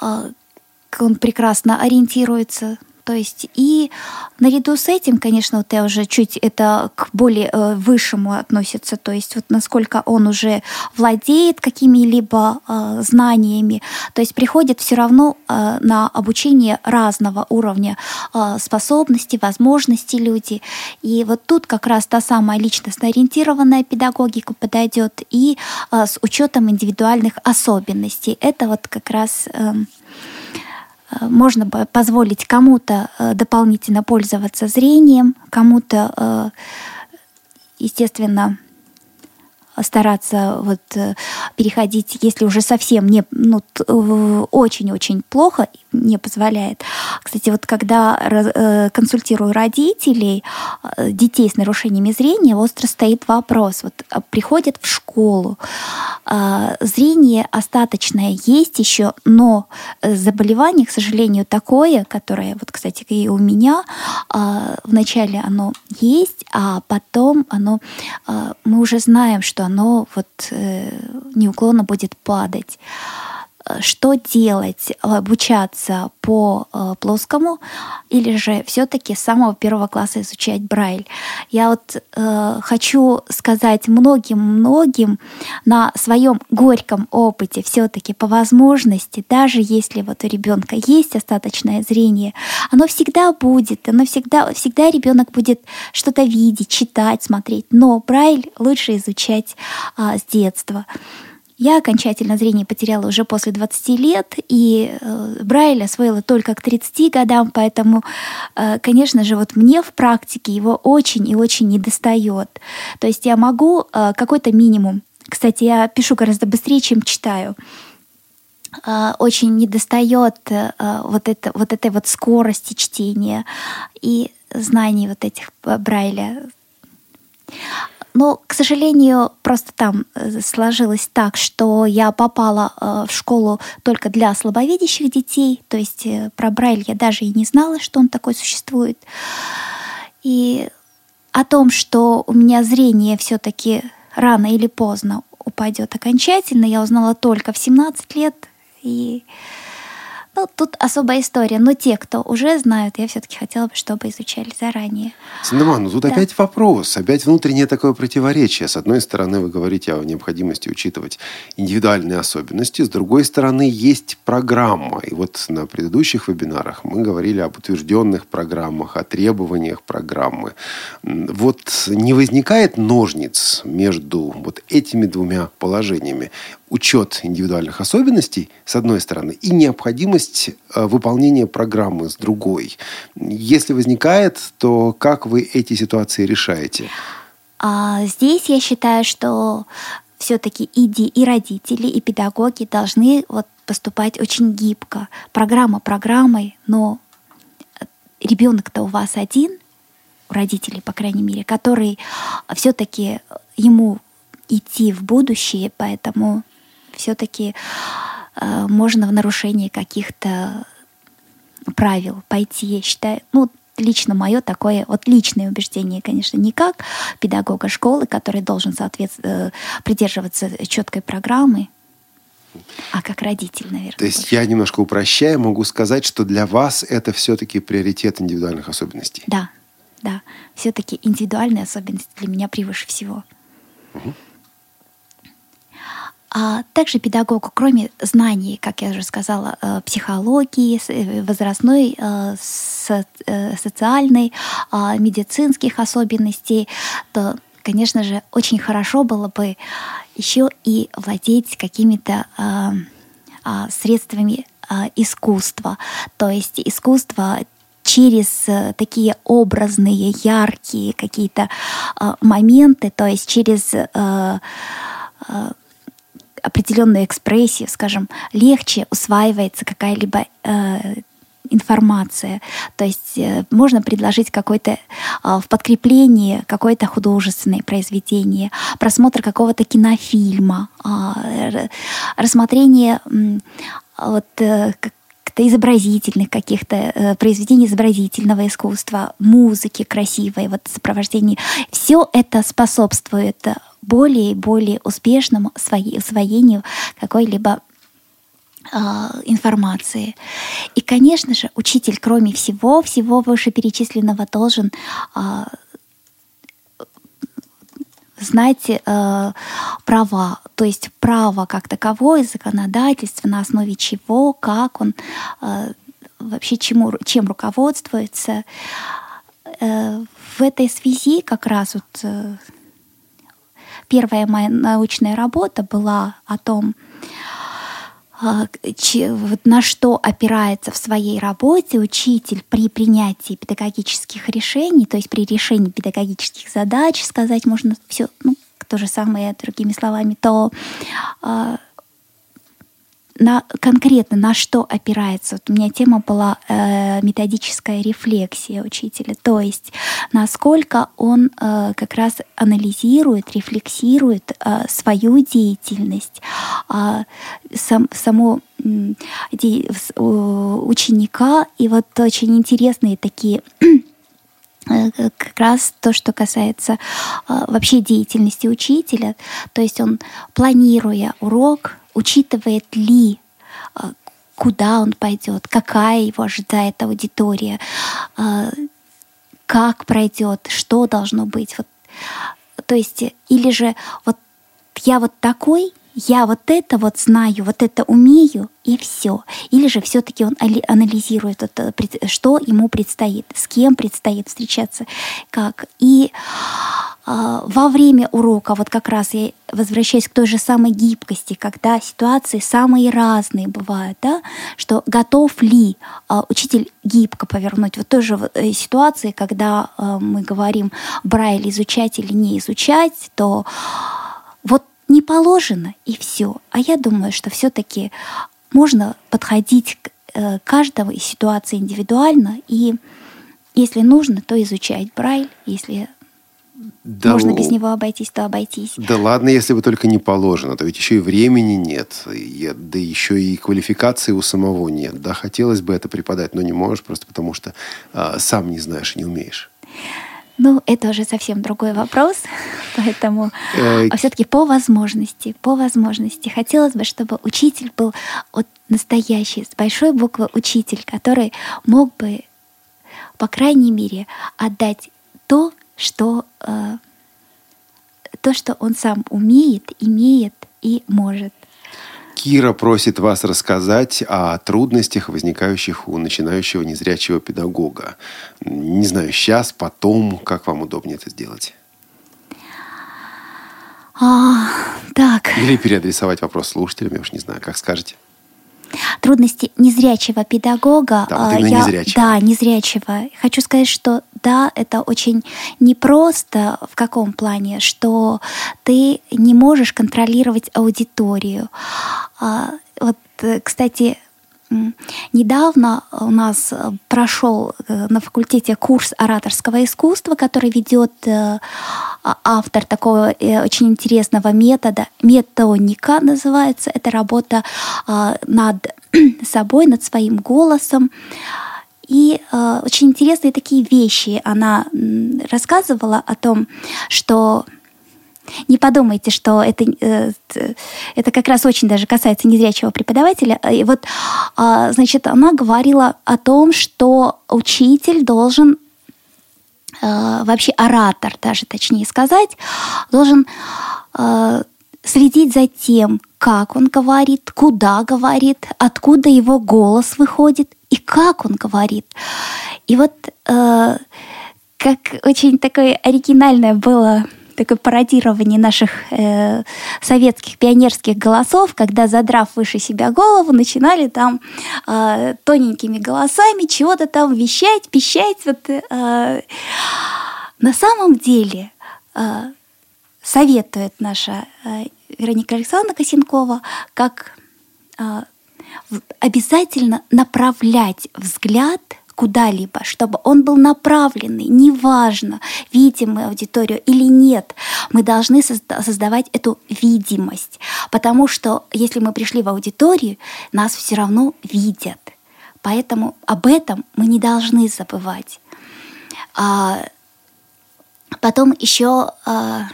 он прекрасно ориентируется то есть и наряду с этим, конечно, вот я уже чуть это к более э, высшему относится, то есть вот насколько он уже владеет какими-либо э, знаниями, то есть приходит все равно э, на обучение разного уровня э, способностей, возможностей люди. И вот тут как раз та самая личностно ориентированная педагогика подойдет и э, с учетом индивидуальных особенностей. Это вот как раз Э, можно позволить кому-то э, дополнительно пользоваться зрением, кому-то, э, естественно, стараться вот переходить, если уже совсем не, ну, очень-очень плохо, не позволяет. Кстати, вот когда консультирую родителей детей с нарушениями зрения, остро стоит вопрос. Вот приходят в школу, а, зрение остаточное есть еще, но заболевание, к сожалению, такое, которое, вот, кстати, и у меня, а, вначале оно есть, а потом оно, а, мы уже знаем, что оно вот э, неуклонно будет падать. Э, что делать, обучаться по э, плоскому или же все-таки с самого первого класса изучать Брайль. Я вот э, хочу сказать многим-многим на своем горьком опыте все-таки по возможности, даже если вот у ребенка есть остаточное зрение, оно всегда будет, оно всегда, всегда ребенок будет что-то видеть, читать, смотреть, но Брайль лучше изучать э, с детства. Я окончательно зрение потеряла уже после 20 лет, и э, Брайль освоила только к 30 годам, поэтому, э, конечно же, вот мне в практике его очень и очень недостает. То есть я могу э, какой-то минимум. Кстати, я пишу гораздо быстрее, чем читаю э, очень недостает э, вот, это, вот этой вот скорости чтения и знаний вот этих Брайля. Но, к сожалению, просто там э, сложилось так, что я попала э, в школу только для слабовидящих детей, то есть э, про Брайль я даже и не знала, что он такой существует. И о том, что у меня зрение все-таки рано или поздно упадет окончательно, я узнала только в 17 лет. И ну, тут особая история. Но те, кто уже знают, я все-таки хотела бы, чтобы изучали заранее. Сандеман, ну тут да. опять вопрос, опять внутреннее такое противоречие. С одной стороны, вы говорите о необходимости учитывать индивидуальные особенности, с другой стороны, есть программа. И вот на предыдущих вебинарах мы говорили об утвержденных программах, о требованиях программы. Вот не возникает ножниц между вот этими двумя положениями? Учет индивидуальных особенностей, с одной стороны, и необходимость э, выполнения программы с другой. Если возникает, то как вы эти ситуации решаете? А здесь я считаю, что все-таки и, и родители, и педагоги должны вот поступать очень гибко. Программа программой, но ребенок-то у вас один, у родителей, по крайней мере, который все-таки ему идти в будущее, поэтому все-таки э, можно в нарушении каких-то правил пойти, я считаю, ну, лично мое такое, вот личное убеждение, конечно, не как педагога школы, который должен соответственно, э, придерживаться четкой программы, а как родитель, наверное. То есть больше. я немножко упрощая, могу сказать, что для вас это все-таки приоритет индивидуальных особенностей. Да, да. Все-таки индивидуальные особенности для меня превыше всего. Угу. А также педагогу, кроме знаний, как я уже сказала, э, психологии, э, возрастной, э, социальной, а, медицинских особенностей, то, конечно же, очень хорошо было бы еще и владеть какими-то а, средствами искусства. То есть искусство через такие образные, яркие какие-то моменты, то есть через определенную экспрессию, скажем, легче усваивается какая-либо э, информация. То есть э, можно предложить какой-то э, в подкреплении какое-то художественное произведение, просмотр какого-то кинофильма, э, рассмотрение э, вот, э, изобразительных каких-то э, произведений изобразительного искусства, музыки красивой, вот сопровождение. Все это способствует более и более успешному усвоению какой-либо а, информации. И, конечно же, учитель, кроме всего, всего вышеперечисленного, должен а, знать э, права, то есть право как таковое, законодательство, на основе чего, как он э, вообще чему, чем руководствуется. Э, в этой связи как раз вот э, первая моя научная работа была о том, а, на что опирается в своей работе учитель при принятии педагогических решений, то есть при решении педагогических задач, сказать можно все, ну, то же самое другими словами, то а, на, конкретно на что опирается? Вот у меня тема была э, методическая рефлексия учителя, то есть насколько он э, как раз анализирует, рефлексирует э, свою деятельность, э, сам, само де, ученика. И вот очень интересные такие э, как раз то, что касается э, вообще деятельности учителя. То есть он, планируя урок, учитывает ли, а, куда он пойдет, какая его ожидает аудитория, а, как пройдет, что должно быть. Вот, то есть, или же вот я вот такой, я вот это вот знаю, вот это умею, и все. Или же все-таки он анализирует, это, что ему предстоит, с кем предстоит встречаться, как. И а, во время урока, вот как раз я возвращаюсь к той же самой гибкости, когда ситуации самые разные бывают, да, что готов ли а, учитель гибко повернуть вот той же э, ситуации, когда а, мы говорим Брайль изучать или не изучать, то не положено и все. А я думаю, что все-таки можно подходить к э, каждого из ситуации индивидуально и если нужно, то изучать Брайль, если да, Можно без него обойтись, то обойтись. Да ладно, если бы только не положено. То ведь еще и времени нет. И, да еще и квалификации у самого нет. Да, хотелось бы это преподать, но не можешь просто потому, что а, сам не знаешь и не умеешь. Ну, это уже совсем другой вопрос, (laughs) поэтому э, а все-таки по возможности, по возможности хотелось бы, чтобы учитель был вот настоящий, с большой буквы учитель, который мог бы, по крайней мере, отдать то, что э, то, что он сам умеет, имеет и может. Кира просит вас рассказать о трудностях, возникающих у начинающего незрячего педагога. Не знаю, сейчас, потом, как вам удобнее это сделать? А, так. Или переадресовать вопрос слушателям, я уж не знаю, как скажете. Трудности незрячего педагога. Да, вот а, я, незрячего. Да, незрячего. Хочу сказать, что да, это очень непросто в каком плане, что ты не можешь контролировать аудиторию. А, вот, э, кстати, Недавно у нас прошел э, на факультете курс ораторского искусства, который ведет э, а, автор такого очень интересного метода. Метоника называется. Это работа а, над (clears throat) собой, над своим голосом. И э, очень интересные такие вещи она рассказывала о том, что не подумайте, что это, э, это как раз очень даже касается незрячего преподавателя. И вот, э, значит, она говорила о том, что учитель должен э, вообще оратор, даже точнее сказать, должен э, следить за тем, как он говорит, куда говорит, откуда его голос выходит и как он говорит. И вот как очень такое оригинальное было такое пародирование наших э, советских пионерских голосов, когда, задрав выше себя голову, начинали там э, тоненькими голосами чего-то там вещать, пищать. Вот, э, на самом деле э, советует наша э, Вероника Александровна Косенкова, как э, обязательно направлять взгляд куда-либо, чтобы он был направленный, неважно, видим мы аудиторию или нет, мы должны создавать эту видимость, потому что если мы пришли в аудиторию, нас все равно видят. Поэтому об этом мы не должны забывать. А потом еще а,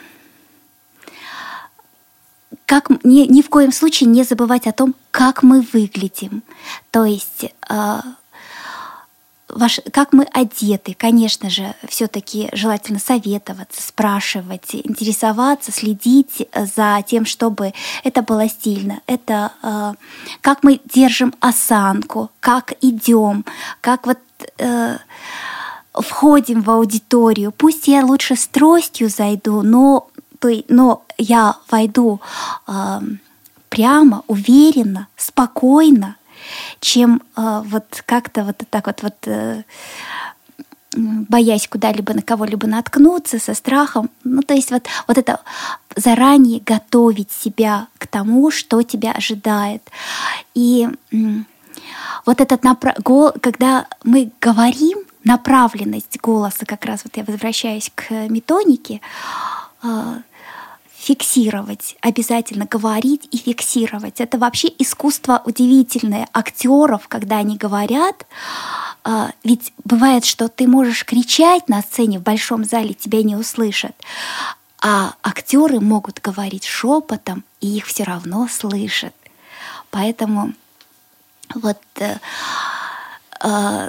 как ни, ни в коем случае не забывать о том, как мы выглядим. То есть э, ваш, как мы одеты, конечно же, все-таки желательно советоваться, спрашивать, интересоваться, следить за тем, чтобы это было стильно. Это э, как мы держим осанку, как идем, как вот э, входим в аудиторию. Пусть я лучше с тростью зайду, но но я войду э, прямо, уверенно, спокойно, чем э, вот как-то вот так вот, вот э, боясь куда-либо на кого-либо наткнуться со страхом. Ну, то есть вот, вот это заранее готовить себя к тому, что тебя ожидает. И вот этот направ... когда мы говорим, направленность голоса, как раз вот я возвращаюсь к метонике, а, фиксировать, обязательно говорить и фиксировать. Это вообще искусство удивительное актеров, когда они говорят. А, ведь бывает, что ты можешь кричать на сцене в большом зале, тебя не услышат. А актеры могут говорить шепотом, и их все равно слышат. Поэтому вот э,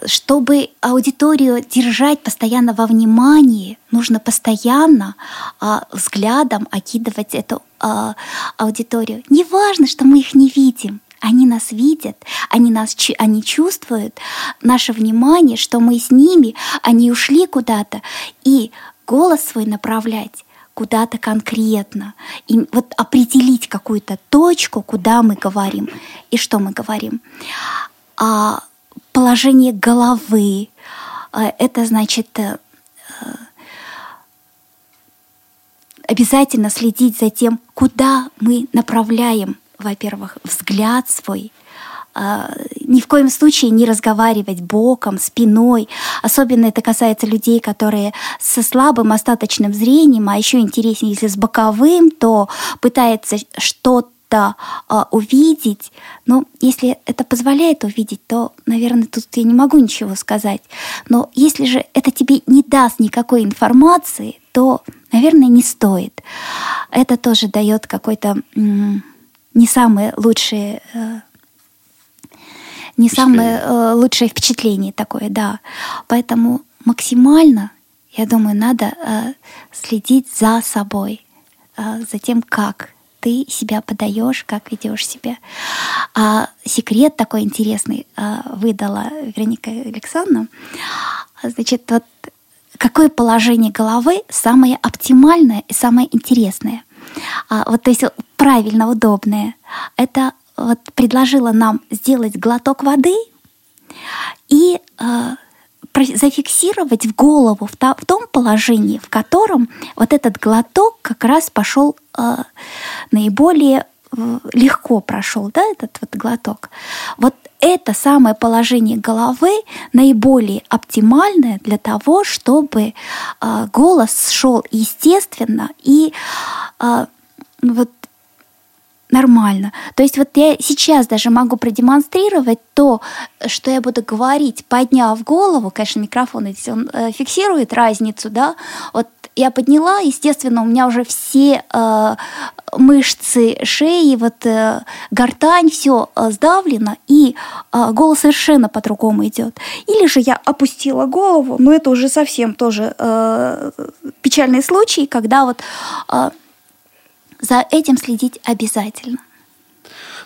чтобы аудиторию держать постоянно во внимании, нужно постоянно э, взглядом окидывать эту э, аудиторию. Не важно, что мы их не видим. Они нас видят, они нас они чувствуют наше внимание, что мы с ними, они ушли куда-то, и голос свой направлять куда-то конкретно. И вот определить какую-то точку, куда мы говорим и что мы говорим. А положение головы, э, это значит э, обязательно следить за тем, куда мы направляем, во-первых, взгляд свой, ни в коем случае не разговаривать боком, спиной. Особенно это касается людей, которые со слабым остаточным зрением, а еще интереснее, если с боковым, то пытается что-то а, увидеть. Но если это позволяет увидеть, то, наверное, тут я не могу ничего сказать. Но если же это тебе не даст никакой информации, то, наверное, не стоит. Это тоже дает какой-то не самые лучшие э, не самое э, лучшее впечатление такое, да. Поэтому максимально, я думаю, надо э, следить за собой, э, за тем, как ты себя подаешь, как ведешь себя. А секрет такой интересный э, выдала Вероника Александровна. Значит, вот какое положение головы самое оптимальное и самое интересное. А, вот, то есть правильно, удобное. Это вот предложила нам сделать глоток воды и э, зафиксировать в голову в, том положении, в котором вот этот глоток как раз пошел э, наиболее э, легко прошел, да, этот вот глоток. Вот это самое положение головы наиболее оптимальное для того, чтобы э, голос шел естественно и э, вот нормально. То есть вот я сейчас даже могу продемонстрировать то, что я буду говорить, подняв голову, конечно, микрофон здесь он э, фиксирует разницу, да, вот я подняла, естественно, у меня уже все э, мышцы шеи, вот э, гортань, все э, сдавлено, и э, голос совершенно по-другому идет. Или же я опустила голову, но это уже совсем тоже э, печальный случай, когда вот э, за этим следить обязательно.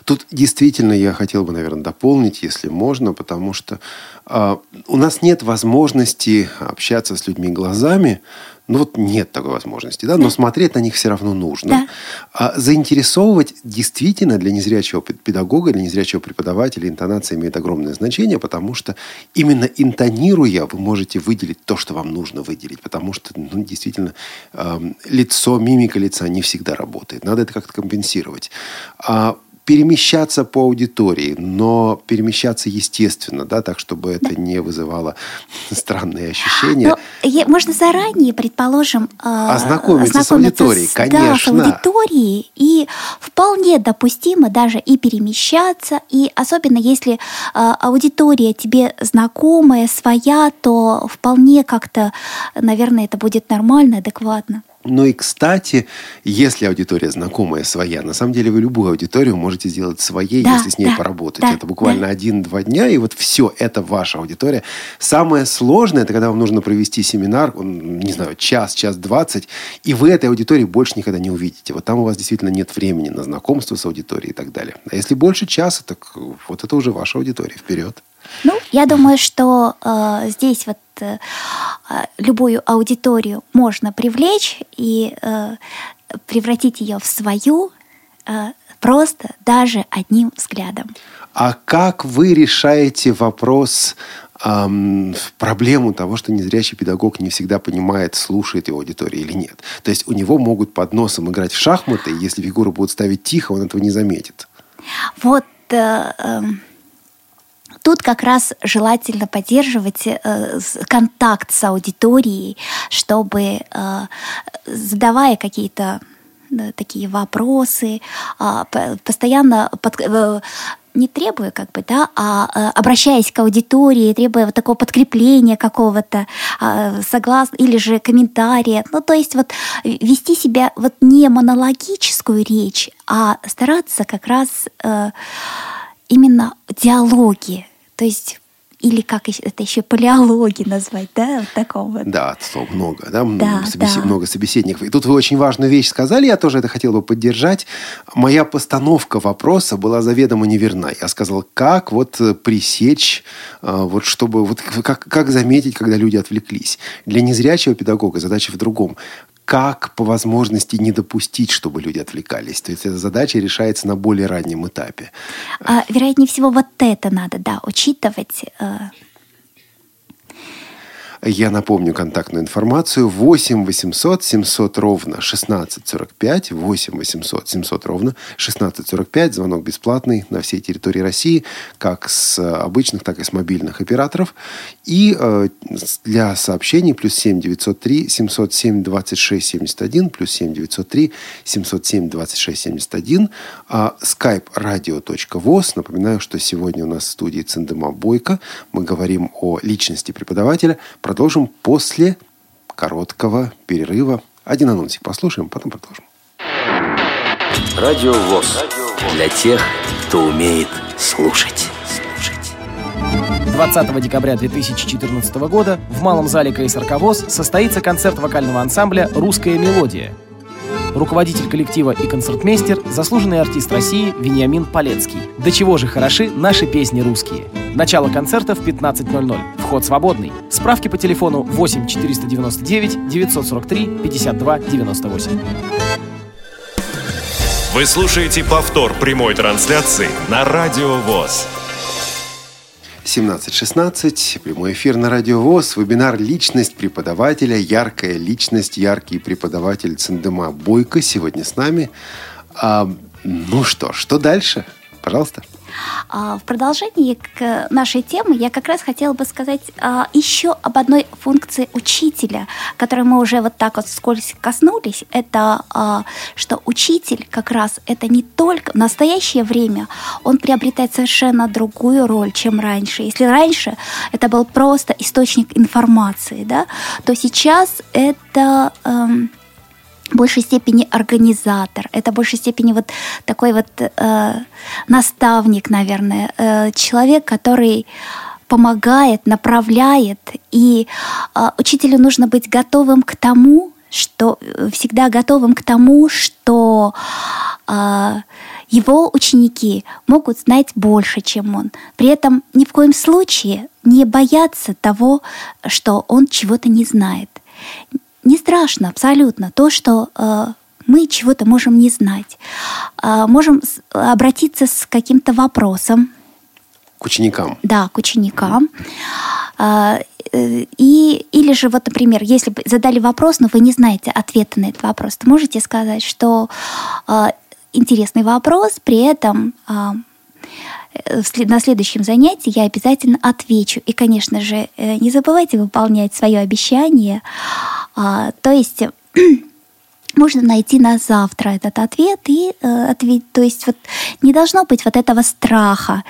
Тут действительно я хотел бы, наверное, дополнить, если можно, потому что у нас нет возможности общаться с людьми глазами, ну вот нет такой возможности, да, но смотреть на них все равно нужно. Да. А заинтересовывать действительно для незрячего педагога, для незрячего преподавателя интонация имеет огромное значение, потому что именно интонируя вы можете выделить то, что вам нужно выделить, потому что ну, действительно э, лицо, мимика лица не всегда работает. Надо это как-то компенсировать. А перемещаться по аудитории, но перемещаться естественно, да, так, чтобы это не вызывало (laughs) странные ощущения. Но, ну, можно заранее, предположим, ознакомиться, ознакомиться с аудиторией, с, конечно. Да, с аудиторией, и вполне допустимо даже и перемещаться, и особенно если а, аудитория тебе знакомая, своя, то вполне как-то, наверное, это будет нормально, адекватно. Ну и, кстати, если аудитория знакомая своя, на самом деле вы любую аудиторию можете сделать своей, да, если с ней да, поработать. Да, это буквально один-два дня, и вот все, это ваша аудитория. Самое сложное, это когда вам нужно провести семинар, не знаю, час, час двадцать, и вы этой аудитории больше никогда не увидите. Вот там у вас действительно нет времени на знакомство с аудиторией и так далее. А если больше часа, так вот это уже ваша аудитория. Вперед! Ну, я думаю, что э, здесь вот любую аудиторию можно привлечь и э, превратить ее в свою э, просто даже одним взглядом. А как вы решаете вопрос эм, проблему того, что незрячий педагог не всегда понимает, слушает его аудитория или нет. То есть у него могут под носом играть в шахматы, и если фигуру будут ставить тихо, он этого не заметит. Вот э, э, Тут как раз желательно поддерживать э, контакт с аудиторией, чтобы, э, задавая какие-то такие вопросы, а, постоянно под, э, не требуя, как бы, да, а обращаясь к аудитории, требуя вот такого подкрепления какого-то, а, согласно, или же комментария. Ну, то есть вот вести себя вот не монологическую речь, а стараться как раз именно диалоги то есть или как это еще палеологи назвать, да, вот такого вот. Да, слов много, да, да, собес... да, много собеседников. И тут вы очень важную вещь сказали, я тоже это хотел бы поддержать. Моя постановка вопроса была заведомо неверна. Я сказал, как вот пресечь, а, вот чтобы, вот как, как заметить, когда люди отвлеклись. Для незрячего педагога задача в другом как по возможности не допустить, чтобы люди отвлекались. То есть эта задача решается на более раннем этапе. А, вероятнее всего, вот это надо, да, учитывать. Э, я напомню контактную информацию. 8 800 700 ровно 1645. 8 800 700 ровно 1645. Звонок бесплатный на всей территории России, как с обычных, так и с мобильных операторов. И э, для сообщений плюс 7 903 707 26 71, плюс 7 903 707 26 71. А, skype radio.voz. Напоминаю, что сегодня у нас в студии Циндема Бойко. Мы говорим о личности преподавателя, про продолжим после короткого перерыва. Один анонсик послушаем, потом продолжим. Радио ВОЗ. Для тех, кто умеет слушать. 20 декабря 2014 года в Малом зале КСРК ВОЗ состоится концерт вокального ансамбля «Русская мелодия», руководитель коллектива и концертмейстер, заслуженный артист России Вениамин Полецкий. До чего же хороши наши песни русские. Начало концерта в 15.00. Вход свободный. Справки по телефону 8 499 943 52 98. Вы слушаете повтор прямой трансляции на Радио ВОЗ. 17.16, прямой эфир на Радио ВОЗ, вебинар «Личность преподавателя», яркая личность, яркий преподаватель Цендема Бойко сегодня с нами. А, ну что, что дальше? Пожалуйста. А, в продолжении к нашей темы я как раз хотела бы сказать а, еще об одной функции учителя, которой мы уже вот так вот вскользь коснулись. Это а, что учитель как раз это не только в настоящее время он приобретает совершенно другую роль, чем раньше. Если раньше это был просто источник информации, да, то сейчас это эм, большей степени организатор, это в большей степени вот такой вот э, наставник, наверное, э, человек, который помогает, направляет, и э, учителю нужно быть готовым к тому, что э, всегда готовым к тому, что э, его ученики могут знать больше, чем он. При этом ни в коем случае не бояться того, что он чего-то не знает не страшно абсолютно то, что э, мы чего-то можем не знать. Э, можем обратиться с каким-то вопросом. К ученикам. Да, к ученикам. Э, и, или же, вот, например, если бы задали вопрос, но вы не знаете ответа на этот вопрос, то можете сказать, что э, интересный вопрос, при этом э, на следующем занятии я обязательно отвечу. И, конечно же, не забывайте выполнять свое обещание а, то есть (clears throat) можно найти на завтра этот ответ и э, ответ, то есть вот не должно быть вот этого страха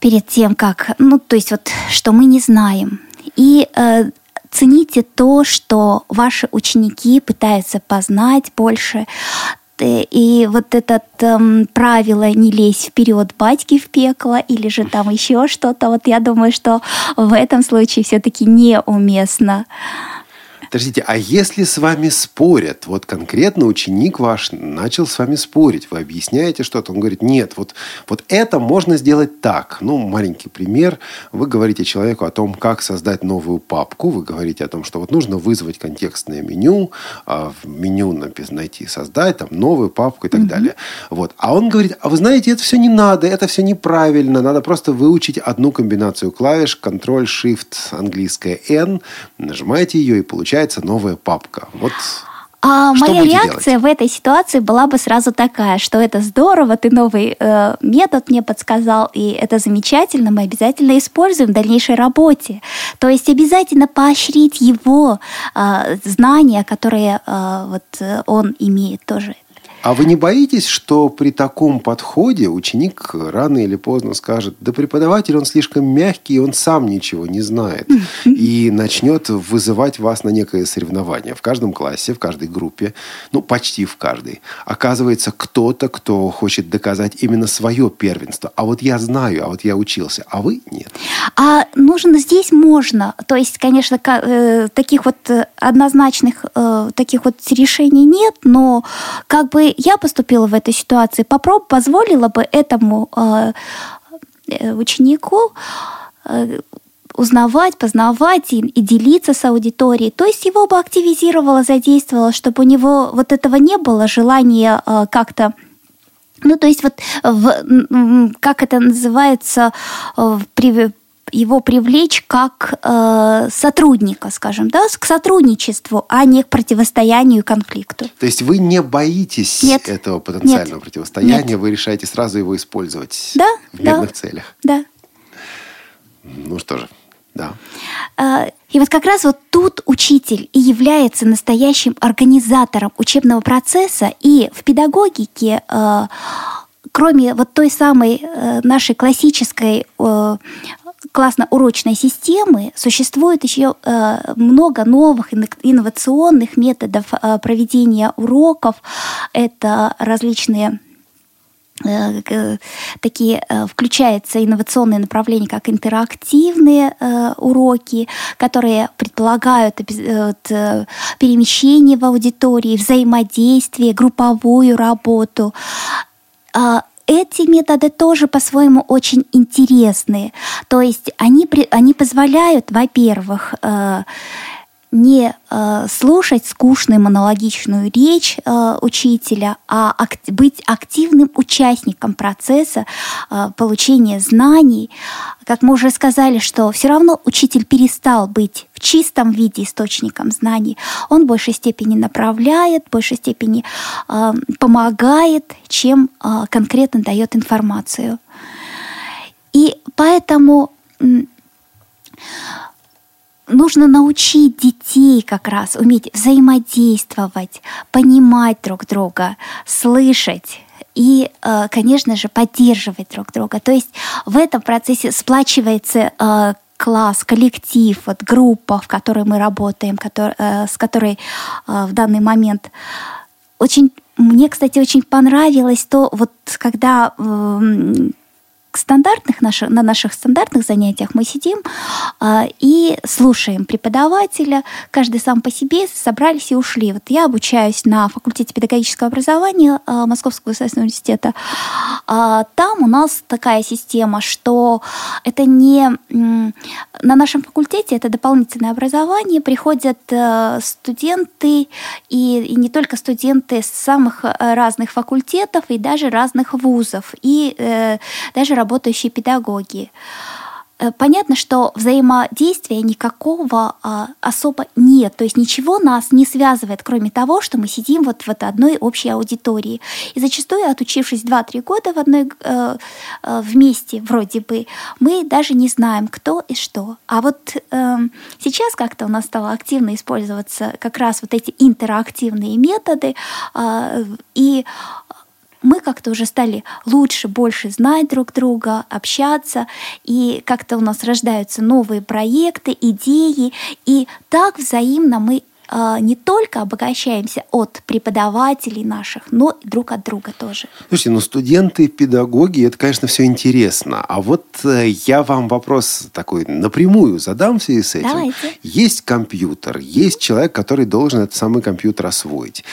перед тем, как, ну, то есть вот, что мы не знаем. И э, цените то, что ваши ученики пытаются познать больше. И вот это эм, правило «не лезь вперед батьки в пекло» или же там еще что-то, вот я думаю, что в этом случае все-таки неуместно. Подождите, а если с вами спорят, вот конкретно ученик ваш начал с вами спорить, вы объясняете что-то, он говорит, нет, вот, вот это можно сделать так. Ну, маленький пример. Вы говорите человеку о том, как создать новую папку, вы говорите о том, что вот нужно вызвать контекстное меню, а в меню найти, создать там новую папку и так mm-hmm. далее. Вот. А он говорит, а вы знаете, это все не надо, это все неправильно, надо просто выучить одну комбинацию клавиш, Ctrl-Shift, английская N, нажимаете ее и получаете получается новая папка. Вот а что моя реакция делать? в этой ситуации была бы сразу такая, что это здорово, ты новый э, метод мне подсказал, и это замечательно, мы обязательно используем в дальнейшей работе. То есть обязательно поощрить его э, знания, которые э, вот он имеет тоже. А вы не боитесь, что при таком подходе ученик рано или поздно скажет, да преподаватель он слишком мягкий, он сам ничего не знает, (laughs) и начнет вызывать вас на некое соревнование. В каждом классе, в каждой группе, ну почти в каждой, оказывается кто-то, кто хочет доказать именно свое первенство. А вот я знаю, а вот я учился, а вы нет. А нужно здесь можно. То есть, конечно, э, таких вот э, однозначных э, таких вот решений нет, но как бы я поступила в этой ситуации, попроб позволила бы этому ученику узнавать, познавать и, и делиться с аудиторией. То есть его бы активизировала, задействовала, чтобы у него вот этого не было желания э, как-то ну, то есть вот в, как это называется, в, его привлечь как э, сотрудника, скажем, да, к сотрудничеству, а не к противостоянию и конфликту. То есть вы не боитесь Нет. этого потенциального Нет. противостояния, Нет. вы решаете сразу его использовать да, в мирных да. целях. Да. Ну что же, да. Э, и вот как раз вот тут учитель и является настоящим организатором учебного процесса, и в педагогике э, кроме вот той самой э, нашей классической классно-урочной системы существует еще э, много новых инновационных методов э, проведения уроков. Это различные э, такие включаются инновационные направления, как интерактивные уроки, которые предполагают перемещение в аудитории, взаимодействие, групповую работу. Эти методы тоже по-своему очень интересные. То есть они, они позволяют, во-первых, э, не э, слушать скучную монологичную речь э, учителя, а ак- быть активным участником процесса э, получения знаний. Как мы уже сказали, что все равно учитель перестал быть в чистом виде источником знаний. Он в большей степени направляет, в большей степени э, помогает, чем э, конкретно дает информацию. И поэтому нужно научить детей как раз уметь взаимодействовать, понимать друг друга, слышать и, э, конечно же, поддерживать друг друга. То есть в этом процессе сплачивается э, класс, коллектив, вот группа, в которой мы работаем, э, с которой в данный момент очень мне, кстати, очень понравилось то, вот когда стандартных наших, на наших стандартных занятиях мы сидим э, и слушаем преподавателя, каждый сам по себе, собрались и ушли. Вот я обучаюсь на факультете педагогического образования э, Московского государственного университета. Э, там у нас такая система, что это не на нашем факультете, это дополнительное образование, приходят э, студенты и, и не только студенты с самых разных факультетов и даже разных вузов, и э, даже работающие педагоги. Э, понятно, что взаимодействия никакого а, особо нет, то есть ничего нас не связывает, кроме того, что мы сидим вот в одной общей аудитории. И зачастую, отучившись 2-3 года в одной э, э, вместе, вроде бы, мы даже не знаем, кто и что. А вот э, сейчас как-то у нас стало активно использоваться как раз вот эти интерактивные методы, э, и мы как-то уже стали лучше, больше знать друг друга, общаться, и как-то у нас рождаются новые проекты, идеи, и так взаимно мы не только обогащаемся от преподавателей наших, но и друг от друга тоже. Слушайте, ну студенты, педагоги, это, конечно, все интересно. А вот э, я вам вопрос такой напрямую задам в связи с этим. Давайте. Есть компьютер, есть человек, который должен этот самый компьютер освоить.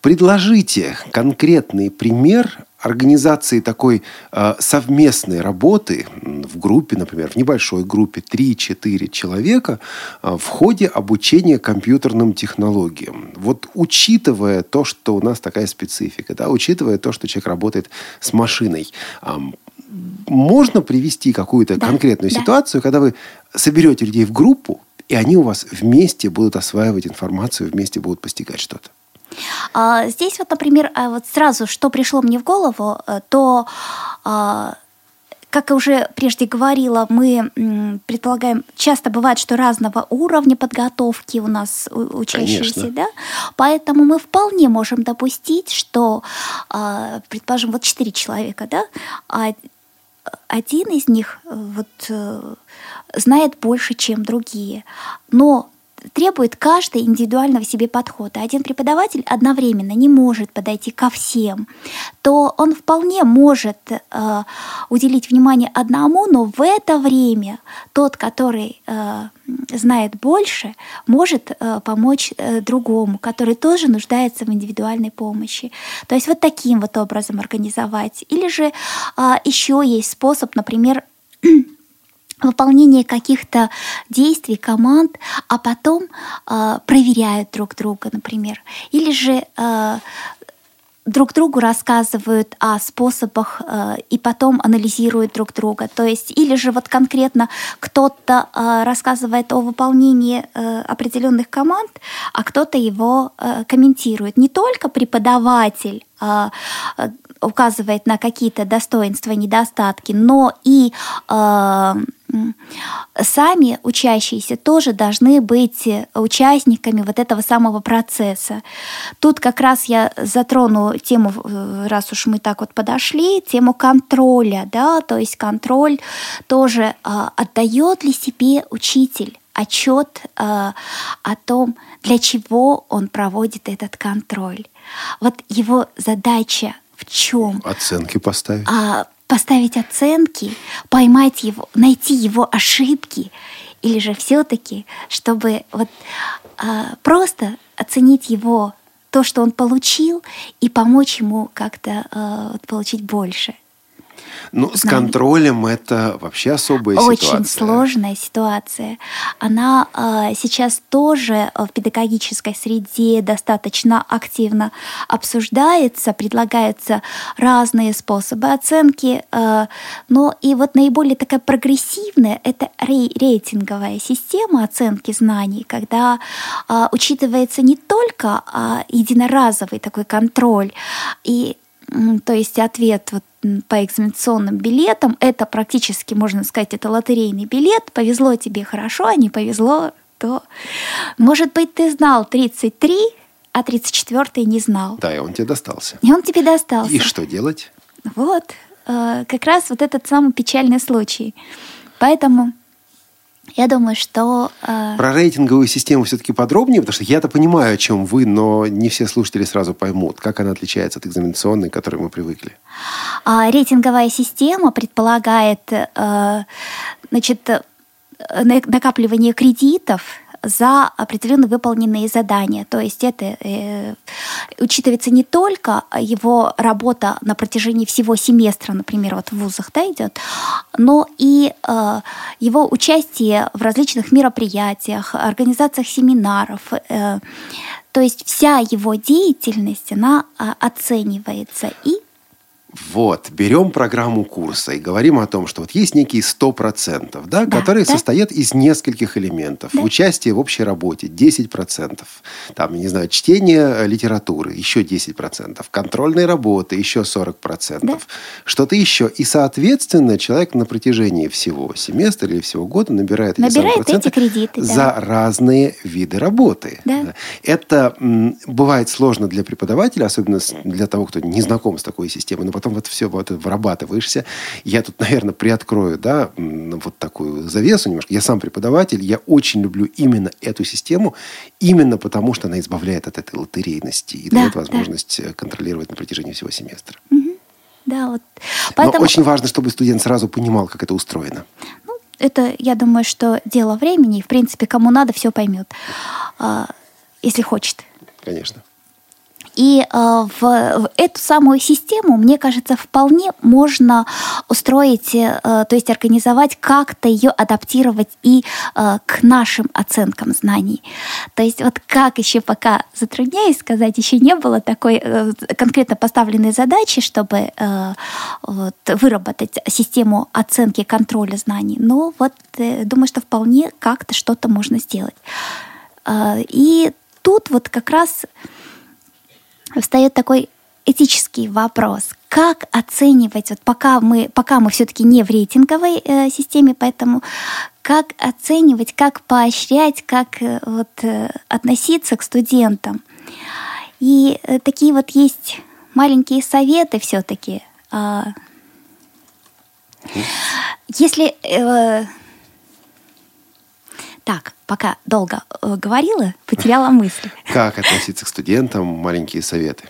Предложите конкретный пример организации такой э, совместной работы в группе, например, в небольшой группе 3-4 человека э, в ходе обучения компьютерным технологиям. Вот учитывая то, что у нас такая специфика, да, учитывая то, что человек работает с машиной, э, можно привести какую-то да, конкретную да. ситуацию, когда вы соберете людей в группу, и они у вас вместе будут осваивать информацию, вместе будут постигать что-то. А, здесь вот, например, а, вот сразу, что пришло мне в голову, э, то а, как уже прежде говорила, мы предполагаем, часто бывает, что разного уровня подготовки у нас учащиеся, Конечно. да, поэтому мы вполне можем допустить, что, предположим, вот четыре человека, да, а один из них э, вот э, знает больше, чем другие, но требует каждый индивидуального себе подхода. Один преподаватель одновременно не может подойти ко всем, то он вполне может э, уделить внимание одному, но в это время тот, который э, знает больше, может э, помочь э, другому, который тоже нуждается в индивидуальной помощи. То есть вот таким вот образом организовать. Или же э, еще есть способ, например, (clears throat) выполнение каких-то действий, команд, а потом э, проверяют друг друга, например. Или же э, друг другу рассказывают о способах э, и потом анализируют друг друга. То есть, или же вот конкретно кто-то э, рассказывает о выполнении э, определенных команд, а кто-то его э, комментирует. Не только преподаватель указывает на какие-то достоинства, недостатки, но и э, сами учащиеся тоже должны быть участниками вот этого самого процесса. Тут как раз я затрону тему, э, раз уж мы так вот подошли, тему контроля, да, то есть контроль тоже а, отдает ли себе учитель отчет а, о том, для чего он проводит этот контроль. Вот его задача в чем? Оценки поставить. А, поставить оценки, поймать его, найти его ошибки, или же все-таки, чтобы вот а, просто оценить его то, что он получил, и помочь ему как-то а, получить больше. Ну, с контролем это вообще особая Очень ситуация. Очень сложная ситуация. Она э, сейчас тоже в педагогической среде достаточно активно обсуждается, предлагаются разные способы оценки, э, но и вот наиболее такая прогрессивная это рейтинговая система оценки знаний, когда э, учитывается не только э, единоразовый такой контроль и то есть ответ вот по экзаменационным билетам, это практически, можно сказать, это лотерейный билет. Повезло тебе хорошо, а не повезло, то... Может быть, ты знал 33, а 34 не знал. Да, и он тебе достался. И он тебе достался. И что делать? Вот, э, как раз вот этот самый печальный случай. Поэтому я думаю, что... Э... Про рейтинговую систему все-таки подробнее, потому что я-то понимаю, о чем вы, но не все слушатели сразу поймут, как она отличается от экзаменационной, к которой мы привыкли. А, рейтинговая система предполагает э, значит, э, накапливание кредитов за определенно выполненные задания. То есть это э, учитывается не только его работа на протяжении всего семестра, например, вот в вузах да, идет, но и э, его участие в различных мероприятиях, организациях семинаров. Э, то есть вся его деятельность, она э, оценивается и вот, берем программу курса и говорим о том, что вот есть некие 100%, да, да, которые да. состоят из нескольких элементов. Да. Участие в общей работе 10%. Там, я не знаю, чтение э, литературы еще 10%. Контрольной работы еще 40%. Да. Что-то еще. И, соответственно, человек на протяжении всего семестра или всего года набирает, набирает эти, эти кредиты да. за разные виды работы. Да. Это м, бывает сложно для преподавателя, особенно для того, кто не знаком с такой системой, но потом вот все вот вырабатываешься. Я тут, (laughs) наверное, приоткрою, да, вот такую завесу немножко. Я сам преподаватель, я очень люблю именно эту систему, именно потому что она избавляет от этой лотерейности и да, дает возможность да. контролировать на протяжении всего семестра. Угу. Да, вот. Поэтому... Но очень важно, чтобы студент сразу понимал, как это устроено. Ну, это, я думаю, что дело времени. В принципе, кому надо, все поймет, а, если хочет. Конечно. И э, в, эту самую систему, мне кажется, вполне можно устроить, э, то есть организовать, как-то ее адаптировать и э, к нашим оценкам знаний. То есть вот как еще пока затрудняюсь сказать, еще не было такой конкретно поставленной задачи, чтобы вот, выработать систему оценки контроля знаний. Но вот думаю, что вполне как-то что-то можно сделать. И тут вот как раз встает такой этический вопрос. Как оценивать, вот пока мы, пока мы все-таки не в рейтинговой э, системе, поэтому как оценивать, как поощрять, как э, вот, э, относиться к студентам. И э, такие вот есть маленькие советы все-таки. Э, если... Э, так, пока долго э, говорила, потеряла (laughs) мысль. Как относиться к студентам? Маленькие советы.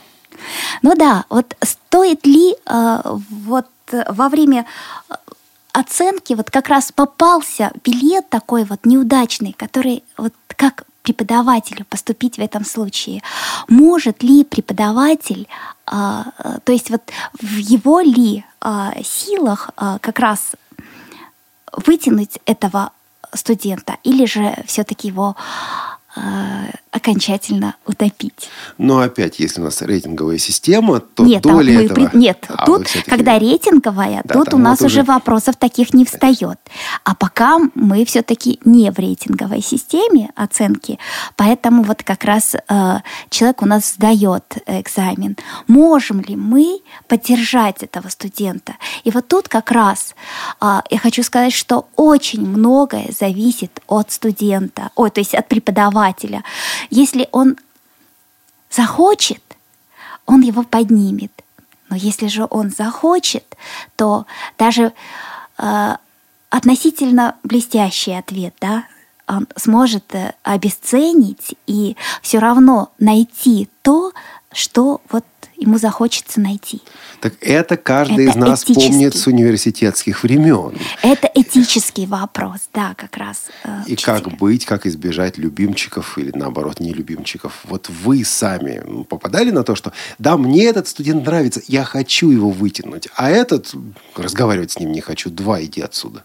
Ну да, вот стоит ли э, вот во время э, оценки вот как раз попался билет такой вот неудачный, который вот как преподавателю поступить в этом случае? Может ли преподаватель, а, то есть вот в его ли силах как раз вытянуть этого студента, или же все-таки его Э, окончательно утопить. Но опять, если у нас рейтинговая система, то нет, доля мы этого... Нет, а, тут, когда рейтинговая, да, тут у нас вот уже вопросов таких не встает. А пока мы все-таки не в рейтинговой системе оценки, поэтому вот как раз э, человек у нас сдает экзамен. Можем ли мы поддержать этого студента? И вот тут как раз э, я хочу сказать, что очень многое зависит от студента, ой, то есть от преподавателя. Если он захочет, он его поднимет. Но если же он захочет, то даже э, относительно блестящий ответ, да, он сможет э, обесценить и все равно найти то, что вот ему захочется найти. Так это каждый это из нас этический. помнит с университетских времен. Это этический вопрос, да, как раз. Э, И как быть, как избежать любимчиков или наоборот нелюбимчиков. Вот вы сами попадали на то, что да, мне этот студент нравится, я хочу его вытянуть, а этот разговаривать с ним не хочу, два иди отсюда.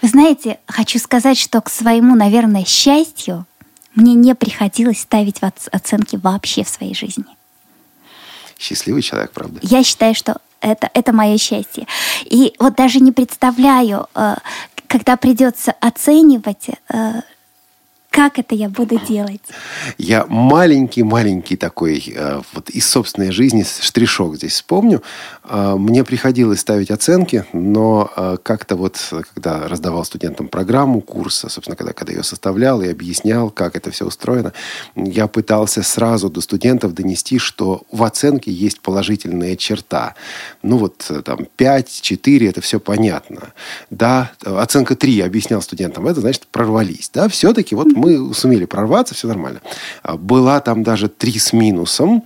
Вы знаете, хочу сказать, что к своему, наверное, счастью мне не приходилось ставить оценки вообще в своей жизни счастливый человек, правда? Я считаю, что это, это мое счастье. И вот даже не представляю, э, когда придется оценивать, э, как это я буду делать? Я маленький-маленький такой, э, вот из собственной жизни штришок здесь вспомню. Э, мне приходилось ставить оценки, но э, как-то вот, когда раздавал студентам программу курса, собственно, когда, когда ее составлял и объяснял, как это все устроено, я пытался сразу до студентов донести, что в оценке есть положительная черта. Ну вот там 5, 4, это все понятно. Да, оценка 3, я объяснял студентам, это значит прорвались. Да, все-таки вот мы сумели прорваться, все нормально. А, была там даже три с минусом.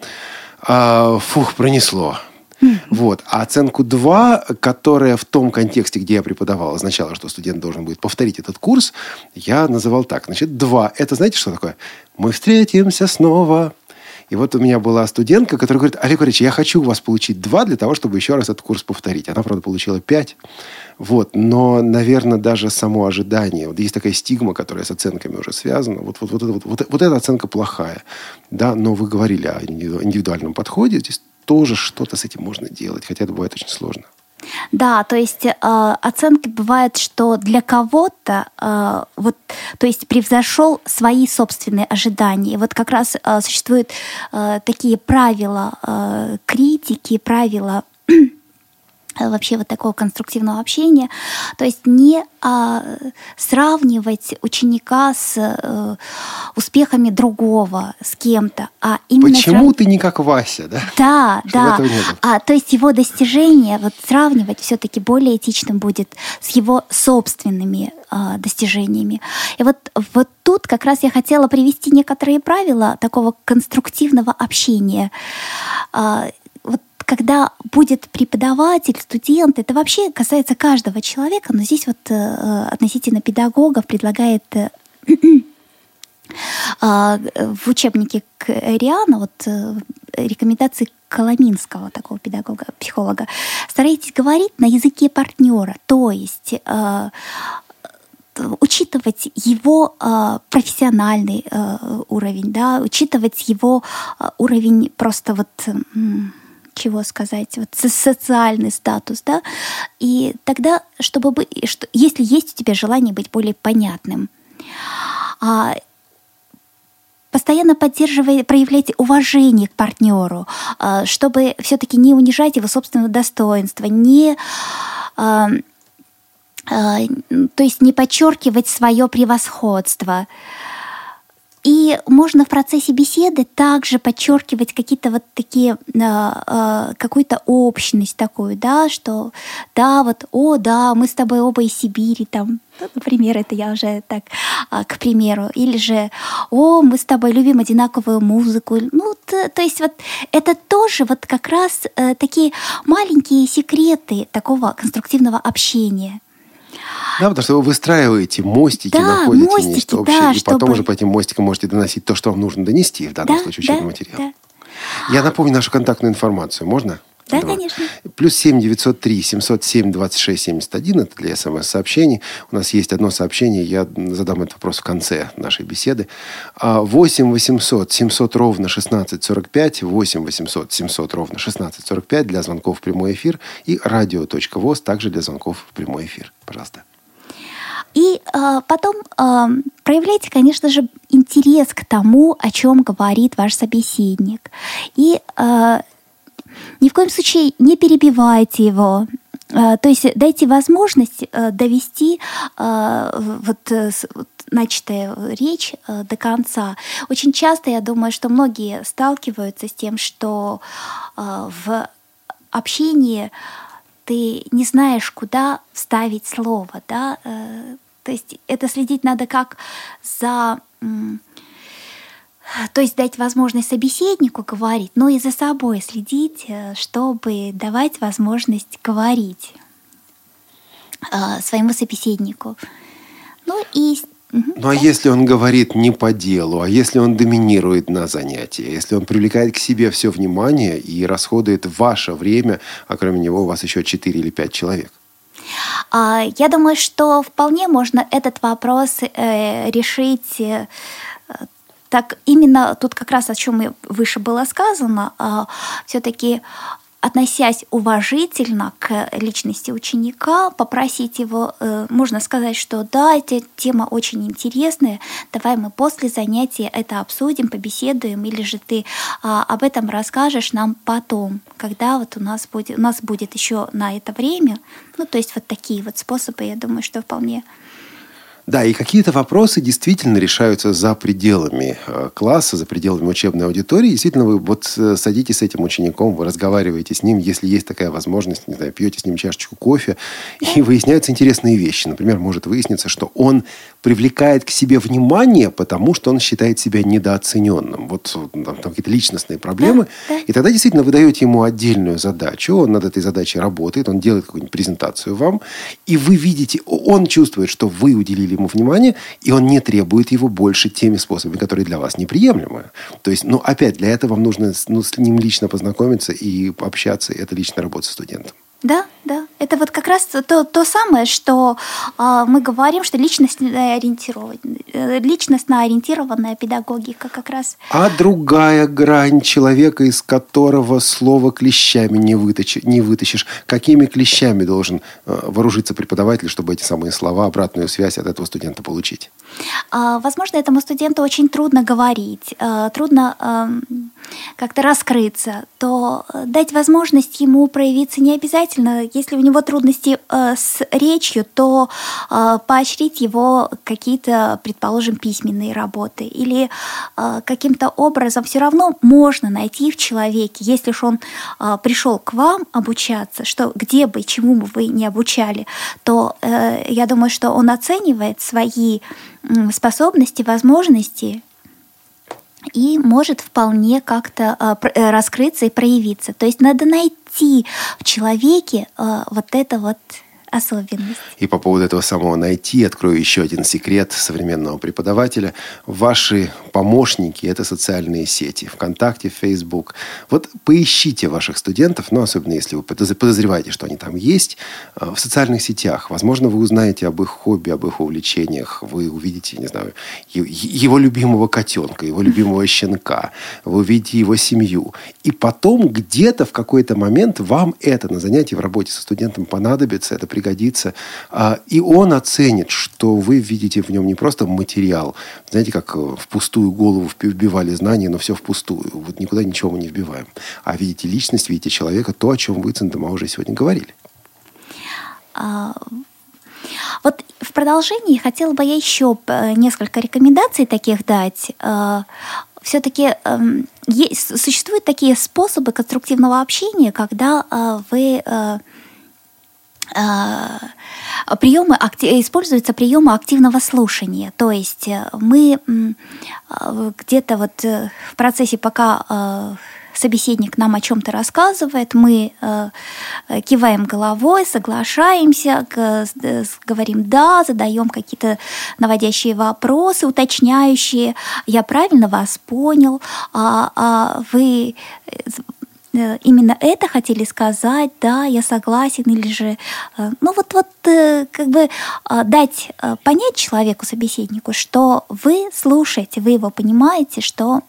А, фух, пронесло. Вот. А оценку 2, которая в том контексте, где я преподавал, означала, что студент должен будет повторить этот курс, я называл так. Значит, 2. Это знаете, что такое? Мы встретимся снова. И вот у меня была студентка, которая говорит, Олег Валерьевич, я хочу у вас получить 2 для того, чтобы еще раз этот курс повторить. Она, правда, получила 5. Вот. Но, наверное, даже само ожидание. Вот есть такая стигма, которая с оценками уже связана. Вот, вот, вот, вот, вот, вот эта оценка плохая. Да, но вы говорили о индивидуальном подходе. Здесь тоже что-то с этим можно делать, хотя это бывает очень сложно. Да, то есть э, оценки бывает, что для кого-то э, вот, то есть превзошел свои собственные ожидания. Вот как раз э, существуют э, такие правила э, критики, правила (clears throat) вообще вот такого конструктивного общения. То есть не а, сравнивать ученика с а, успехами другого, с кем-то, а именно... Почему срав... ты не как Вася, да? Да, (laughs) да. А, то есть его достижения вот сравнивать все-таки более этичным будет с его собственными а, достижениями. И вот, вот тут как раз я хотела привести некоторые правила такого конструктивного общения. А, когда будет преподаватель, студент, это вообще касается каждого человека, но здесь вот э, относительно педагогов предлагает э, (clears throat) а, в учебнике Риана вот э, рекомендации Коломинского, такого педагога, психолога, старайтесь говорить на языке партнера, то есть учитывать его э, профессиональный э, уровень, да, учитывать его э, уровень просто вот э, чего сказать, вот социальный статус, да, и тогда, чтобы быть, что, если есть у тебя желание быть более понятным, а, постоянно поддерживать, проявлять уважение к партнеру, э, чтобы все-таки не унижать его собственного достоинства, не э, то есть не подчеркивать свое превосходство. И можно в процессе беседы также подчеркивать какие-то вот такие, э, э, какую-то общность такую, да, что да, вот, о, да, мы с тобой оба из Сибири, там, ну, например, это я уже так, э, к примеру, или же, о, мы с тобой любим одинаковую музыку, ну, то, то есть вот это тоже вот как раз э, такие маленькие секреты такого конструктивного общения – да, потому что вы выстраиваете мостики, да, находите мостики, нечто общее, да, и потом чтобы... уже по этим мостикам можете доносить то, что вам нужно донести, в данном да, случае учебный да, материал. Да. Я напомню нашу контактную информацию. Можно? Да, Давай. конечно. Плюс семь девятьсот три семьсот семь двадцать шесть семьдесят один. Это для смс-сообщений. У нас есть одно сообщение. Я задам этот вопрос в конце нашей беседы. А, восемь восемьсот семьсот ровно шестнадцать сорок пять. Восемь восемьсот семьсот ровно шестнадцать сорок пять для звонков в прямой эфир. И радио.воз также для звонков в прямой эфир. Пожалуйста. И э, потом э, проявляйте, конечно же, интерес к тому, о чем говорит ваш собеседник. И э, ни в коем случае не перебивайте его. Э, то есть дайте возможность э, довести э, вот, начатая речь до конца. Очень часто, я думаю, что многие сталкиваются с тем, что в общении ты не знаешь, куда вставить слово, да, то есть это следить надо как за то есть дать возможность собеседнику говорить, но и за собой следить, э, чтобы давать возможность говорить э, своему собеседнику. Ну и ну а если он говорит не по делу, а если он доминирует на занятии, если он привлекает к себе все внимание и расходует ваше время, а кроме него у вас еще 4 или 5 человек? А, я думаю, что вполне можно этот вопрос э, решить так именно тут как раз о чем выше было сказано, а, все-таки относясь уважительно к личности ученика, попросить его, э, можно сказать, что да, эта тема очень интересная, давай мы после занятия это обсудим, побеседуем, или же ты а, об этом расскажешь нам потом, когда вот у нас будет, у нас будет еще на это время. Ну, то есть вот такие вот способы, я думаю, что вполне да, и какие-то вопросы действительно решаются за пределами э, класса, за пределами учебной аудитории. Действительно, вы вот э, садитесь с этим учеником, вы разговариваете с ним, если есть такая возможность, не знаю, пьете с ним чашечку кофе, и выясняются интересные вещи. Например, может выясниться, что он привлекает к себе внимание, потому что он считает себя недооцененным. Вот там, там какие-то личностные проблемы. Да, да. И тогда действительно вы даете ему отдельную задачу, он над этой задачей работает, он делает какую-нибудь презентацию вам, и вы видите, он чувствует, что вы уделили ему внимание, и он не требует его больше теми способами, которые для вас неприемлемы. То есть, ну, опять, для этого вам нужно ну, с ним лично познакомиться и общаться, и это личная работа с студентом. Да, да. Это вот как раз то, то самое, что э, мы говорим, что личностная, ориентированная, личностно ориентированная педагогика как раз. А другая грань человека, из которого слово клещами не, вытащи, не вытащишь. Какими клещами должен э, вооружиться преподаватель, чтобы эти самые слова, обратную связь от этого студента получить? Э, возможно, этому студенту очень трудно говорить, э, трудно э, как-то раскрыться, то э, дать возможность ему проявиться не обязательно. Если у него трудности э, с речью, то э, поощрить его какие-то, предположим, письменные работы. Или э, каким-то образом все равно можно найти в человеке, если же он пришел к вам обучаться, что где бы, чему бы вы не обучали, то я думаю, что он оценивает свои способности, возможности и может вполне как-то раскрыться и проявиться. То есть надо найти в человеке э, вот это вот особенность. И по поводу этого самого найти, открою еще один секрет современного преподавателя. Ваши помощники – это социальные сети. ВКонтакте, Фейсбук. Вот поищите ваших студентов, ну, особенно если вы подозреваете, что они там есть, э, в социальных сетях. Возможно, вы узнаете об их хобби, об их увлечениях. Вы увидите, не знаю, его любимого котенка, его любимого (laughs) щенка. Вы увидите его семью. И потом где-то в какой-то момент вам это на занятии в работе со студентом понадобится. Это пригодится. А, и он оценит, что вы видите в нем не просто материал. Знаете, как э, в пустую голову вбивали знания, но все впустую. Вот никуда ничего мы не вбиваем. А видите личность, видите человека, то, о чем вы, Центома, уже сегодня говорили. А, вот в продолжении хотела бы я еще э, несколько рекомендаций таких дать. Э, Все-таки эм, существуют такие способы конструктивного общения, когда э, вы приемы, используются приемы активного слушания. То есть мы где-то вот в процессе, пока собеседник нам о чем-то рассказывает, мы э, киваем головой, соглашаемся, говорим «да», задаем какие-то наводящие вопросы, уточняющие «я правильно вас понял», а, а вы э, именно это хотели сказать, да, я согласен, или же, э, ну вот, вот э, как бы дать понять человеку, собеседнику, что вы слушаете, вы его понимаете, что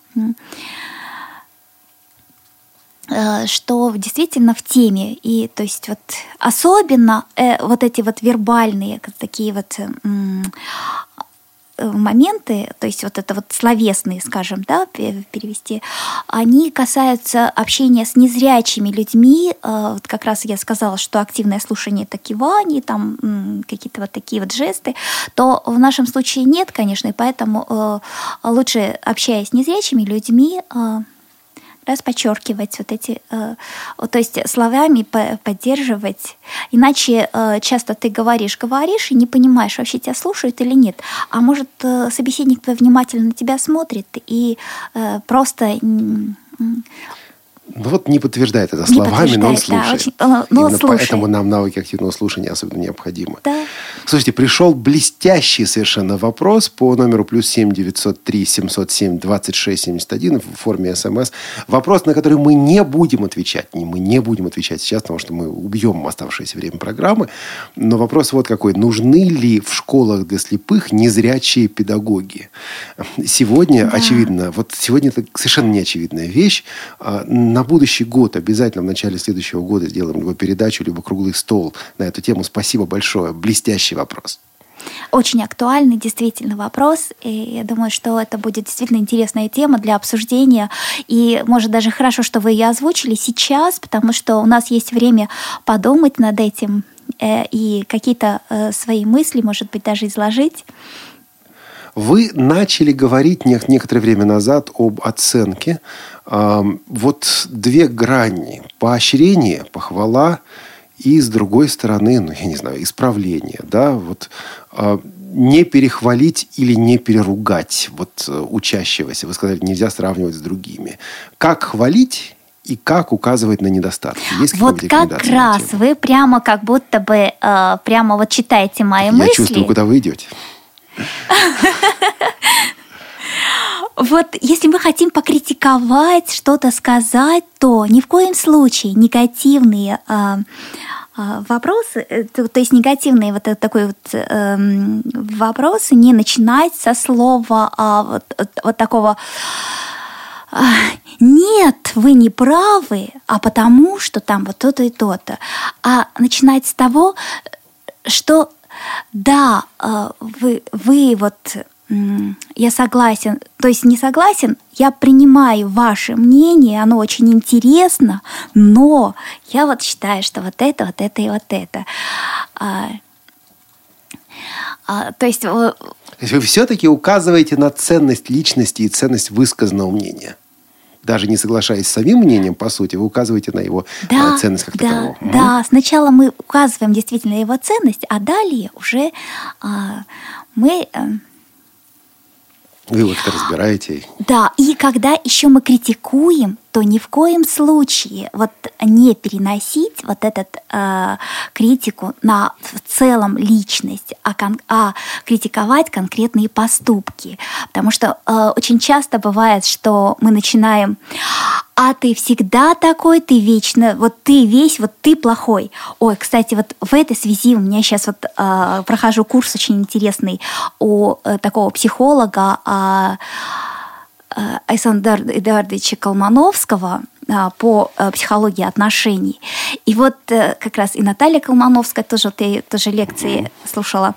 Э, что действительно в теме. И то есть вот особенно э, вот эти вот вербальные такие вот э, моменты, то есть вот это вот словесные, скажем, да, перевести, они касаются общения с незрячими людьми. Вот как раз я сказала, что активное слушание это кивание, там какие-то вот такие вот жесты, то в нашем случае нет, конечно, и поэтому лучше общаясь с незрячими людьми, раз подчеркивать вот эти, э, то есть словами поддерживать. Иначе э, часто ты говоришь, говоришь и не понимаешь, вообще тебя слушают или нет. А может, э, собеседник внимательно на тебя смотрит и просто ну вот не подтверждает это словами, но он слушает. Да, очень, но Именно слушает. поэтому нам навыки активного слушания особенно необходимы. Да. Слушайте, пришел блестящий совершенно вопрос по номеру плюс семь девятьсот три семьсот семь двадцать шесть семьдесят один в форме СМС. Вопрос, на который мы не будем отвечать. Мы не будем отвечать сейчас, потому что мы убьем оставшееся время программы. Но вопрос вот какой. Нужны ли в школах для слепых незрячие педагоги? Сегодня, да. очевидно, вот сегодня это совершенно неочевидная вещь. А, на будущий год обязательно в начале следующего года сделаем либо передачу, либо круглый стол на эту тему. Спасибо большое. Блестящий вопрос. Очень актуальный действительно вопрос, и я думаю, что это будет действительно интересная тема для обсуждения, и может даже хорошо, что вы ее озвучили сейчас, потому что у нас есть время подумать над этим э, и какие-то э, свои мысли, может быть, даже изложить. Вы начали говорить некоторое время назад об оценке. Вот две грани. Поощрение, похвала и, с другой стороны, ну, я не знаю, исправление. Да? Вот, а, не перехвалить или не переругать вот, э, учащегося. Вы сказали, нельзя сравнивать с другими. Как хвалить и как указывать на недостатки? Есть вот как раз вы прямо как будто бы э, прямо вот читаете мои Я мысли. Я чувствую, куда вы идете. Вот если мы хотим покритиковать, что-то сказать, то ни в коем случае негативные а, а, вопросы, э, то, то есть негативные вот такой вот э, вопросы не начинать со слова а, вот, вот такого а, нет, вы не правы, а потому что там вот то-то и то-то. А начинать с того, что да, э, вы, вы вот я согласен, то есть не согласен, я принимаю ваше мнение, оно очень интересно, но я вот считаю, что вот это, вот это и вот это. А, а, то есть... То есть вы все-таки указываете на ценность личности и ценность высказанного мнения даже не соглашаясь с самим мнением, по сути, вы указываете на его да, ценность как да, такового. Да, сначала мы указываем действительно его ценность, а далее уже а, мы э, вы вот это разбираете. Да, и когда еще мы критикуем, то ни в коем случае вот не переносить вот этот э, критику на в целом личность, а, кон, а критиковать конкретные поступки. Потому что э, очень часто бывает, что мы начинаем а ты всегда такой, ты вечно, вот ты весь, вот ты плохой. Ой, кстати, вот в этой связи у меня сейчас вот э, прохожу курс очень интересный у э, такого психолога э, Александра Эдуардовича Колмановского. а, по а, психологии отношений. И вот как раз и Наталья Колмановская тоже, ты тоже лекции слушала.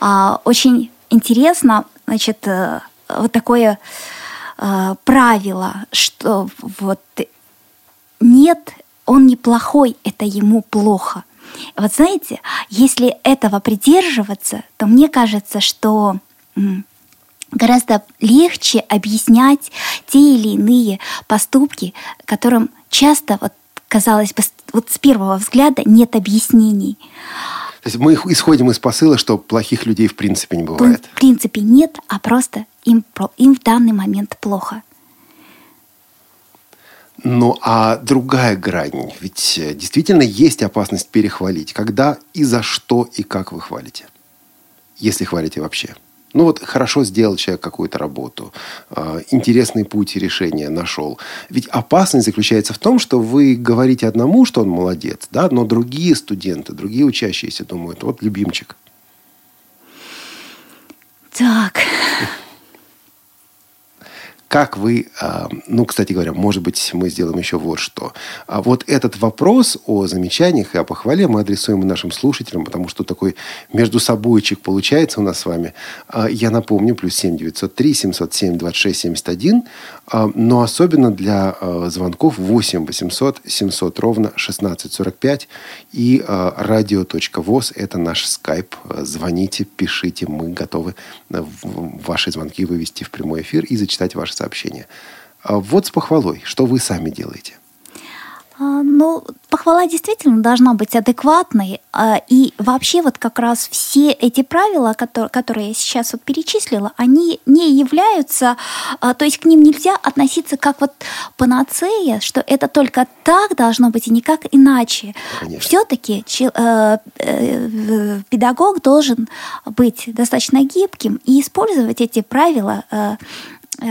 А, очень интересно, значит, вот такое правило, что вот нет, он неплохой, это ему плохо. Вот знаете, если этого придерживаться, то мне кажется, что гораздо легче объяснять те или иные поступки, которым часто, вот, казалось бы, вот с первого взгляда нет объяснений. То есть мы исходим из посыла, что плохих людей в принципе не бывает. В принципе нет, а просто им, им в данный момент плохо. Ну, а другая грань, ведь э, действительно есть опасность перехвалить. Когда и за что и как вы хвалите? Если хвалите вообще. Ну вот хорошо сделал человек какую-то работу, э, интересный путь решения нашел. Ведь опасность заключается в том, что вы говорите одному, что он молодец, да, но другие студенты, другие учащиеся думают, вот любимчик. Так, как вы, а, ну, кстати говоря, может быть, мы сделаем еще вот что. А вот этот вопрос о замечаниях и о похвале мы адресуем нашим слушателям, потому что такой между собойчик получается у нас с вами. А, я напомню, плюс 7 903 707 26 71, но особенно для звонков 8 800 700 ровно 1645 и радио.воз – это наш скайп. Звоните, пишите, мы готовы ваши звонки вывести в прямой эфир и зачитать ваши сообщения. А вот с похвалой. Что вы сами делаете? А, ну, похвала действительно должна быть адекватной. А, и вообще вот как раз все эти правила, которые, я сейчас вот перечислила, они не являются, то есть к ним нельзя относиться как вот панацея, что это только так должно быть и никак иначе. Все-таки э, э, педагог должен быть достаточно гибким и использовать эти правила Э,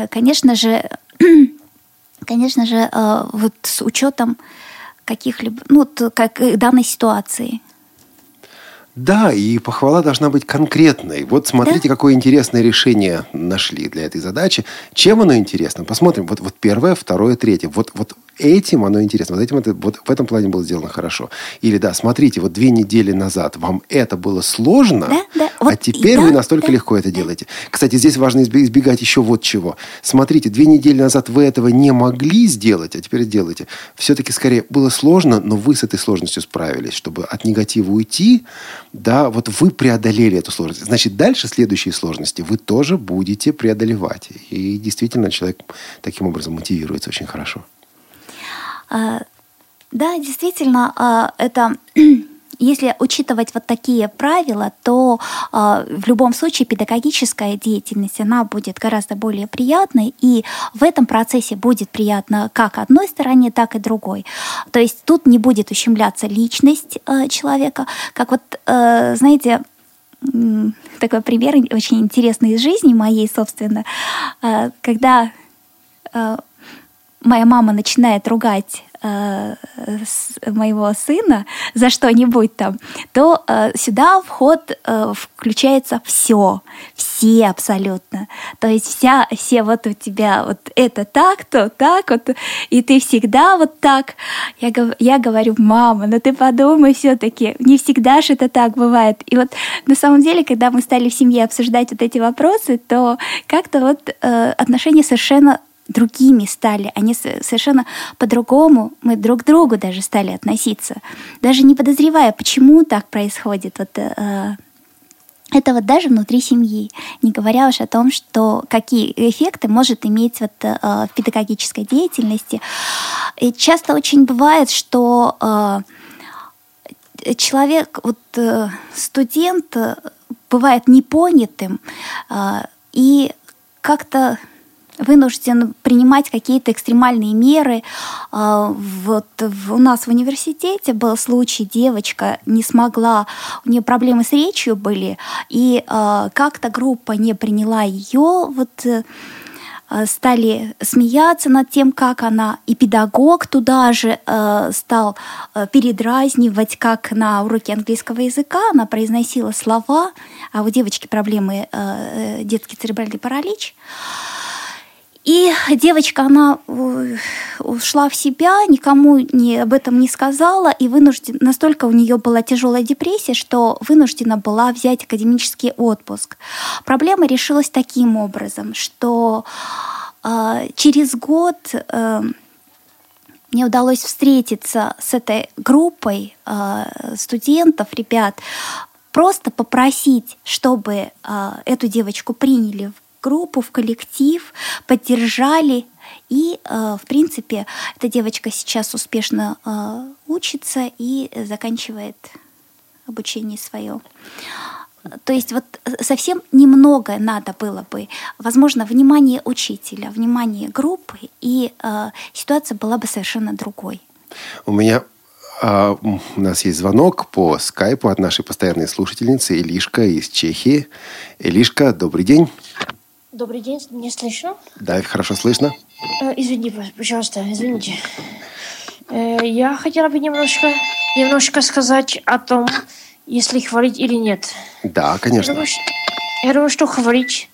конечно же, (clears throat) конечно же, э, вот с учетом каких-либо, ну, как э, данной ситуации. Да, и похвала должна быть конкретной. Вот смотрите, да? какое интересное решение нашли для этой задачи. Чем оно интересно? Посмотрим. Вот, вот первое, второе, третье. Вот, вот этим оно интересно. Вот, этим это, вот в этом плане было сделано хорошо. Или да, смотрите, вот две недели назад вам это было сложно, да, да. А вот, а теперь да, вы настолько да, легко это да. делаете. Кстати, здесь важно избегать еще вот чего. Смотрите, две недели назад вы этого не могли сделать, а теперь делаете. Все-таки скорее было сложно, но вы с этой сложностью справились. Чтобы от негатива уйти, да, вот вы преодолели эту сложность. Значит, дальше следующие сложности вы тоже будете преодолевать. И действительно человек таким образом мотивируется очень хорошо. А, да, действительно, а, это если учитывать вот такие правила, то э, в любом случае педагогическая деятельность, она будет гораздо более приятной, и в этом процессе будет приятно как одной стороне, так и другой. То есть тут не будет ущемляться личность э, человека, как вот, э, знаете, такой пример очень интересный из жизни моей, собственно, э, когда э, моя мама начинает ругать э, моего сына за что-нибудь там, то э, сюда вход э, включается все, все абсолютно. То есть вся, все вот у тебя вот это так, то так вот, и ты всегда вот так. Я, я говорю, мама, ну ты подумай все-таки, не всегда же это так бывает. И вот на самом деле, когда мы стали в семье обсуждать вот эти вопросы, то как-то вот э, отношения совершенно другими стали, они совершенно по-другому, мы друг к другу даже стали относиться, даже не подозревая, почему так происходит. Вот, э, это вот даже внутри семьи, не говоря уж о том, что какие эффекты может иметь вот, э, в педагогической деятельности. И часто очень бывает, что э, человек, вот э, студент э, бывает непонятым э, и как-то вынужден принимать какие-то экстремальные меры. А, вот у нас в университете был случай, девочка не смогла, у нее проблемы с речью были, и а, как-то группа не приняла ее, вот э, стали смеяться над тем, как она, и педагог туда же э, стал э, передразнивать, как на уроке английского языка она произносила слова, а у девочки проблемы детский церебральный паралич. И девочка, она э, ушла в себя, никому не, об этом не сказала, и вынуждена, настолько у нее была тяжелая депрессия, что вынуждена была взять академический отпуск. Проблема решилась таким образом, что э, через год э, мне удалось встретиться с этой группой э, студентов, ребят, просто попросить, чтобы э, эту девочку приняли в группу, в коллектив, поддержали. И, э, в принципе, эта девочка сейчас успешно э, учится и заканчивает обучение свое. То есть вот совсем немного надо было бы, возможно, внимание учителя, внимание группы, и э, ситуация была бы совершенно другой. У меня а, у нас есть звонок по скайпу от нашей постоянной слушательницы Илишка из Чехии. Илишка, добрый день. Добрый день, меня слышно? Да, хорошо слышно. Э, извини, пожалуйста, извините. Э, я хотела бы немножко, немножко сказать о том, если хвалить или нет. Да, конечно. Я думаю, что, я думаю, что хвалить,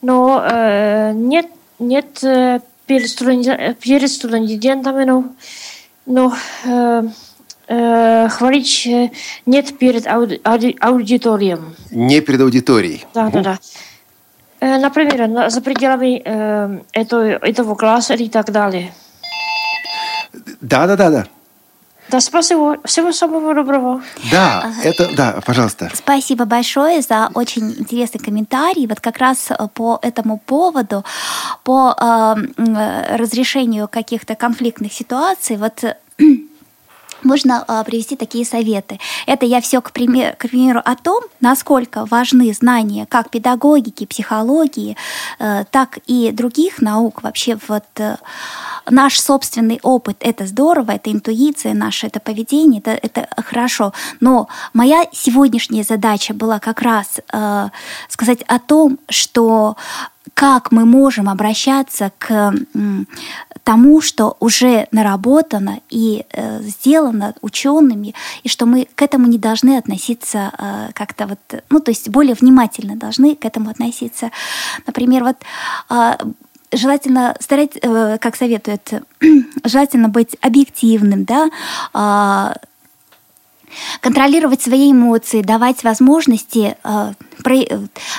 но э, нет, нет э, перед, студен, перед студентами, но, но э, э, хвалить э, нет перед ауди, ауди, аудиторием. Не перед аудиторией. Да, да, да. Э, например, за пределами э, этого, этого класса и так далее. Да, да, да, да. Да, спасибо. Всего самого доброго. Да, ага. это, да, пожалуйста. Спасибо большое за очень интересный комментарий. Вот как раз э, по этому поводу, по э, разрешению каких-то конфликтных ситуаций, вот можно а, привести такие советы. Это я все, к, примеру, к примеру, о том, насколько важны знания как педагогики, психологии, э, так и других наук. Вообще вот э, наш собственный опыт – это здорово, это интуиция наша, это поведение, это, это хорошо. Но моя сегодняшняя задача была как раз э, сказать о том, что как мы можем обращаться к тому, что уже наработано и э, сделано учеными, и что мы к этому не должны относиться э, как-то вот, ну, то есть более внимательно должны к этому относиться. Например, вот э, желательно старать, э, как советуют, (clears throat) желательно быть объективным, да, э, контролировать свои эмоции, давать возможности э, про,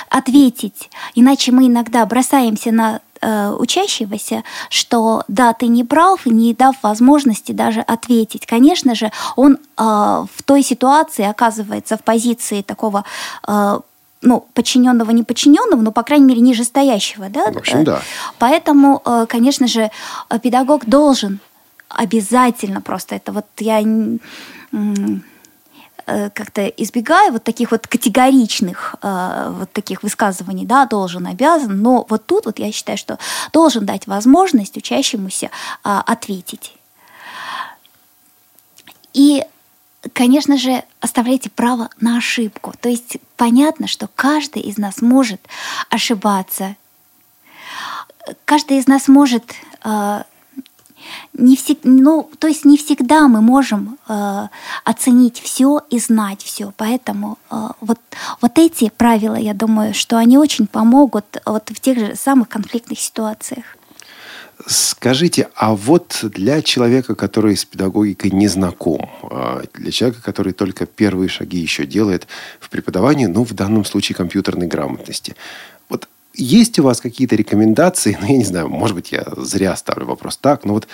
ответить. Иначе мы иногда бросаемся на э, учащегося, что да, ты не прав, не дав возможности даже ответить. Конечно же, он э, в той ситуации оказывается в позиции такого э, ну, подчиненного, не подчиненного, но, по крайней мере, нижестоящего. Да? В общем, да. Поэтому, э, конечно же, педагог должен обязательно просто это вот я Э, как-то избегаю вот таких вот категоричных э, вот таких высказываний, да, должен, обязан, но вот тут вот я считаю, что должен дать возможность учащемуся а, ответить. И конечно же, оставляйте право на ошибку. То есть понятно, что каждый из нас может ошибаться. Каждый из нас может э, не всег... ну, то есть не всегда мы можем э, оценить все и знать все. Поэтому э, вот, вот эти правила, я думаю, что они очень помогут вот в тех же самых конфликтных ситуациях. Скажите, а вот для человека, который с педагогикой не знаком, а для человека, который только первые шаги еще делает в преподавании, ну, в данном случае компьютерной грамотности, есть у вас какие-то рекомендации? Ну, я не знаю, может быть, я зря ставлю вопрос так, но вот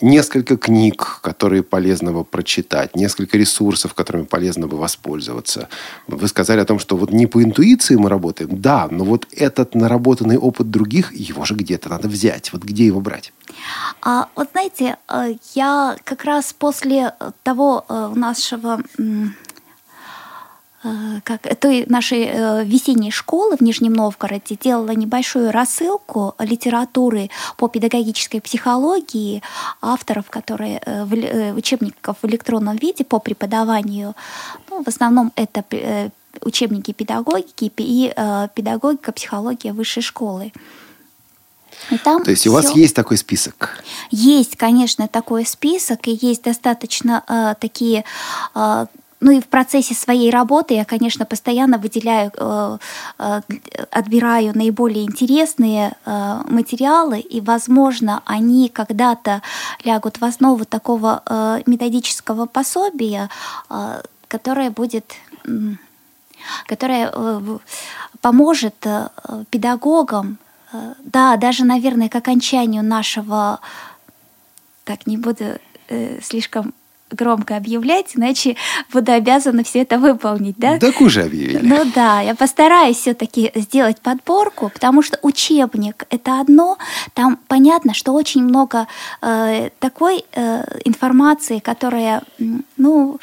несколько книг, которые полезно бы прочитать, несколько ресурсов, которыми полезно бы воспользоваться. Вы сказали о том, что вот не по интуиции мы работаем, да, но вот этот наработанный опыт других, его же где-то надо взять. Вот где его брать? А, вот знаете, э, я как раз после того э, нашего как той нашей э, весенней школы в Нижнем Новгороде делала небольшую рассылку литературы по педагогической психологии авторов, которые э, в учебников в электронном виде по преподаванию. Ну, в основном это учебники педагогики и педагогика, психология высшей школы. И там То есть все... у вас есть такой список? Есть, конечно, такой список, и есть достаточно э, такие э, ну и в процессе своей работы я, конечно, постоянно выделяю, э, э, отбираю наиболее интересные э, материалы, и, возможно, они когда-то лягут в основу такого методического пособия, которое будет которое поможет педагогам, да, даже, наверное, к окончанию нашего, так не буду слишком громко объявлять, иначе буду обязана все это выполнить, да? Так уже объявили. Ну да, я постараюсь все-таки сделать подборку, потому что учебник это одно, там понятно, что очень много э, такой э, информации, которая, ну,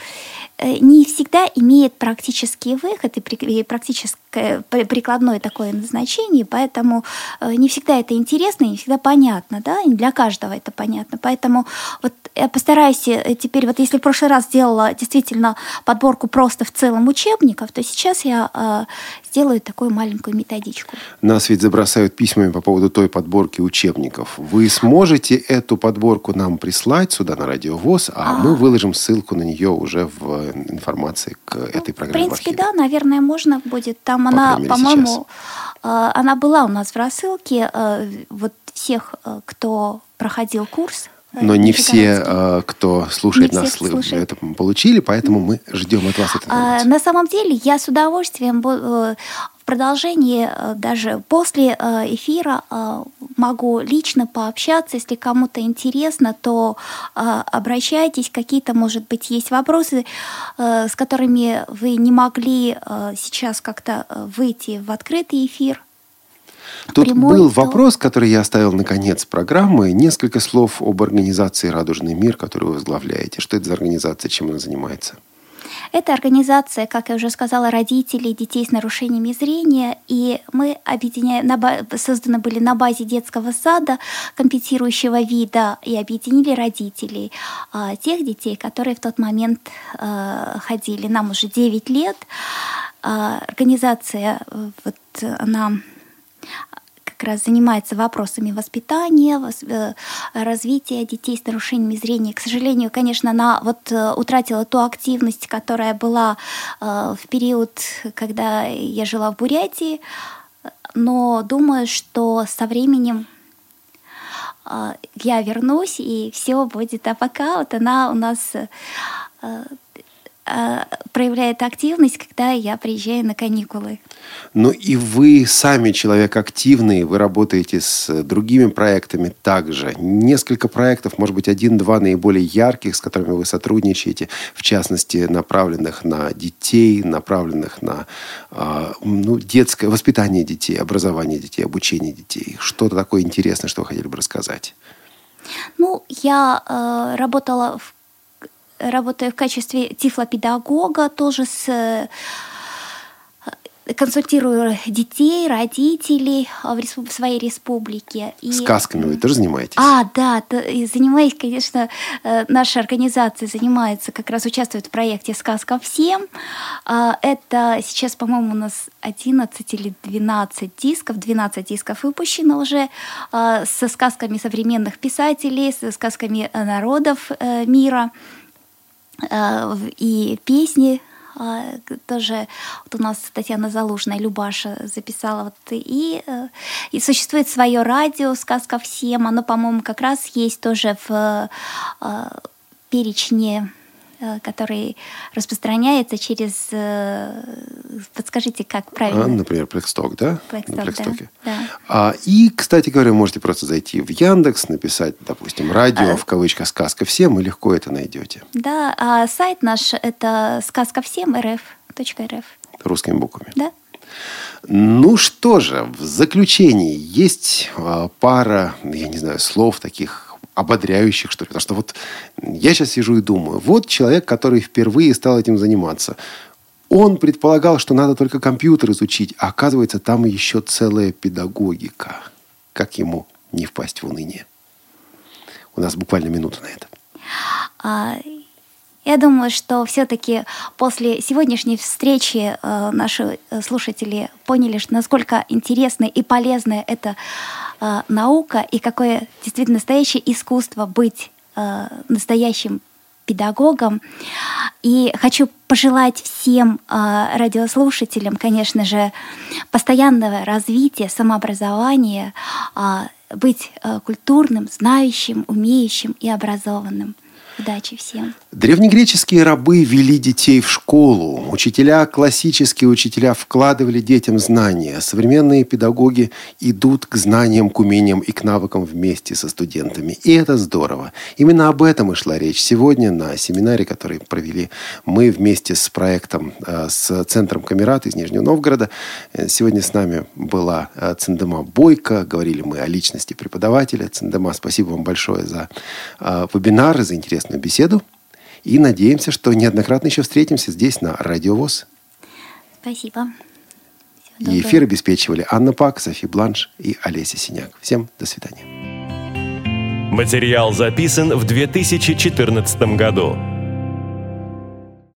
не всегда имеет практический выход и практическое прикладное такое назначение, поэтому э, не всегда это интересно, не всегда понятно, да, и для каждого это понятно. Поэтому вот я постараюсь э, теперь, вот если в прошлый раз сделала действительно подборку просто в целом учебников, то сейчас я сделаю такую маленькую методичку. Нас ведь забросают письмами по поводу той подборки учебников. Вы сможете эту подборку нам прислать сюда на Радио ВОЗ, а, а мы выложим ссылку на нее уже в информации к ну, этой программе. В принципе, в да, наверное, можно будет. Там По она, по-моему, э, она была у нас в рассылке. Э, вот всех, э, кто проходил курс, но не все, кто слушает не нас, слушает. это получили, поэтому мы ждем от вас это. А, на самом деле, я с удовольствием в продолжении, э, даже после э, эфира, э, могу лично пообщаться. Если кому-то интересно, то обращайтесь. Какие-то, может быть, есть вопросы, с которыми вы не могли сейчас как-то выйти в открытый эфир. Тут Прямой, был то... вопрос, который я оставил на конец программы. Несколько слов об организации «Радужный мир», которую вы возглавляете. Что это за организация, чем она занимается? Это организация, как я уже сказала, родителей детей с нарушениями зрения, и мы объединяем, созданы были на базе детского сада компенсирующего вида и объединили родителей а, тех детей, которые в тот момент а, ходили. Нам уже 9 лет. А, организация, вот она раз занимается вопросами воспитания, э, развития детей с нарушениями зрения. К сожалению, конечно, она вот э, утратила ту активность, которая была э, в период, когда я жила в Бурятии, но думаю, что со временем я вернусь, и все будет. А пока вот она у нас проявляет активность, когда я приезжаю на каникулы. Ну и вы сами человек активный, вы работаете с другими проектами также. Несколько проектов, может быть, один-два наиболее ярких, с которыми вы сотрудничаете, в частности, направленных на детей, направленных на а, ну, детское воспитание детей, образование детей, обучение детей. Что-то такое интересное, что вы хотели бы рассказать? Ну, я э, работала в работаю в качестве тифлопедагога, тоже с э, консультирую детей, родителей в, респуб... в своей республике. И... Сказками вы тоже занимаетесь? А, да, занимаюсь, конечно, э, наша организация занимается, как раз участвует в проекте «Сказка всем». А, это сейчас, по-моему, у нас 11 или 12 дисков, 12 дисков выпущено уже а, со сказками современных писателей, со сказками народов э, мира. Э, и песни э, тоже вот у нас Татьяна Залужная, Любаша записала. Вот, и, э, и существует свое радио «Сказка всем». Оно, по-моему, как раз есть тоже в перечне Э, который распространяется через... Э, подскажите, как правильно? А, например, Плексток, да? Плексток, да, да. А, и, кстати говоря, можете просто зайти в Яндекс, написать, допустим, радио, а... в кавычках «Сказка всем», и легко это найдете. Да, а сайт наш – это сказка всем рф. .рф. Русскими буквами. Да. Ну что же, в заключении есть а, пара, я не знаю, слов таких ободряющих, что ли. Потому что вот я сейчас сижу и думаю, вот человек, который впервые стал этим заниматься. Он предполагал, что надо только компьютер изучить, а оказывается, там еще целая педагогика. Как ему не впасть в уныние? У нас буквально минута на это. А, я думаю, что все-таки после сегодняшней встречи э, наши э, слушатели поняли, что насколько интересно и полезно это э, наука и какое действительно настоящее искусство быть настоящим педагогом. И хочу пожелать всем э, радиослушателям, конечно же, постоянного развития, самообразования, э, быть э, культурным, знающим, умеющим и образованным. Удачи всем. Древнегреческие рабы вели детей в школу. Учителя, классические учителя вкладывали детям знания. Современные педагоги идут к знаниям, к умениям и к навыкам вместе со студентами. И это здорово. Именно об этом и шла речь сегодня на семинаре, который провели мы вместе с проектом, э, с Центром Камерат из Нижнего Новгорода. Э, сегодня с нами была э, Цендема Бойко. Говорили мы о личности преподавателя. Цендема, спасибо вам большое за вебинар, за интерес интересную беседу. И надеемся, что неоднократно еще встретимся здесь, на Радио ВОЗ. Спасибо. и эфир обеспечивали Анна Пак, Софи Бланш и Олеся Синяк. Всем до свидания. Материал записан в 2014 году.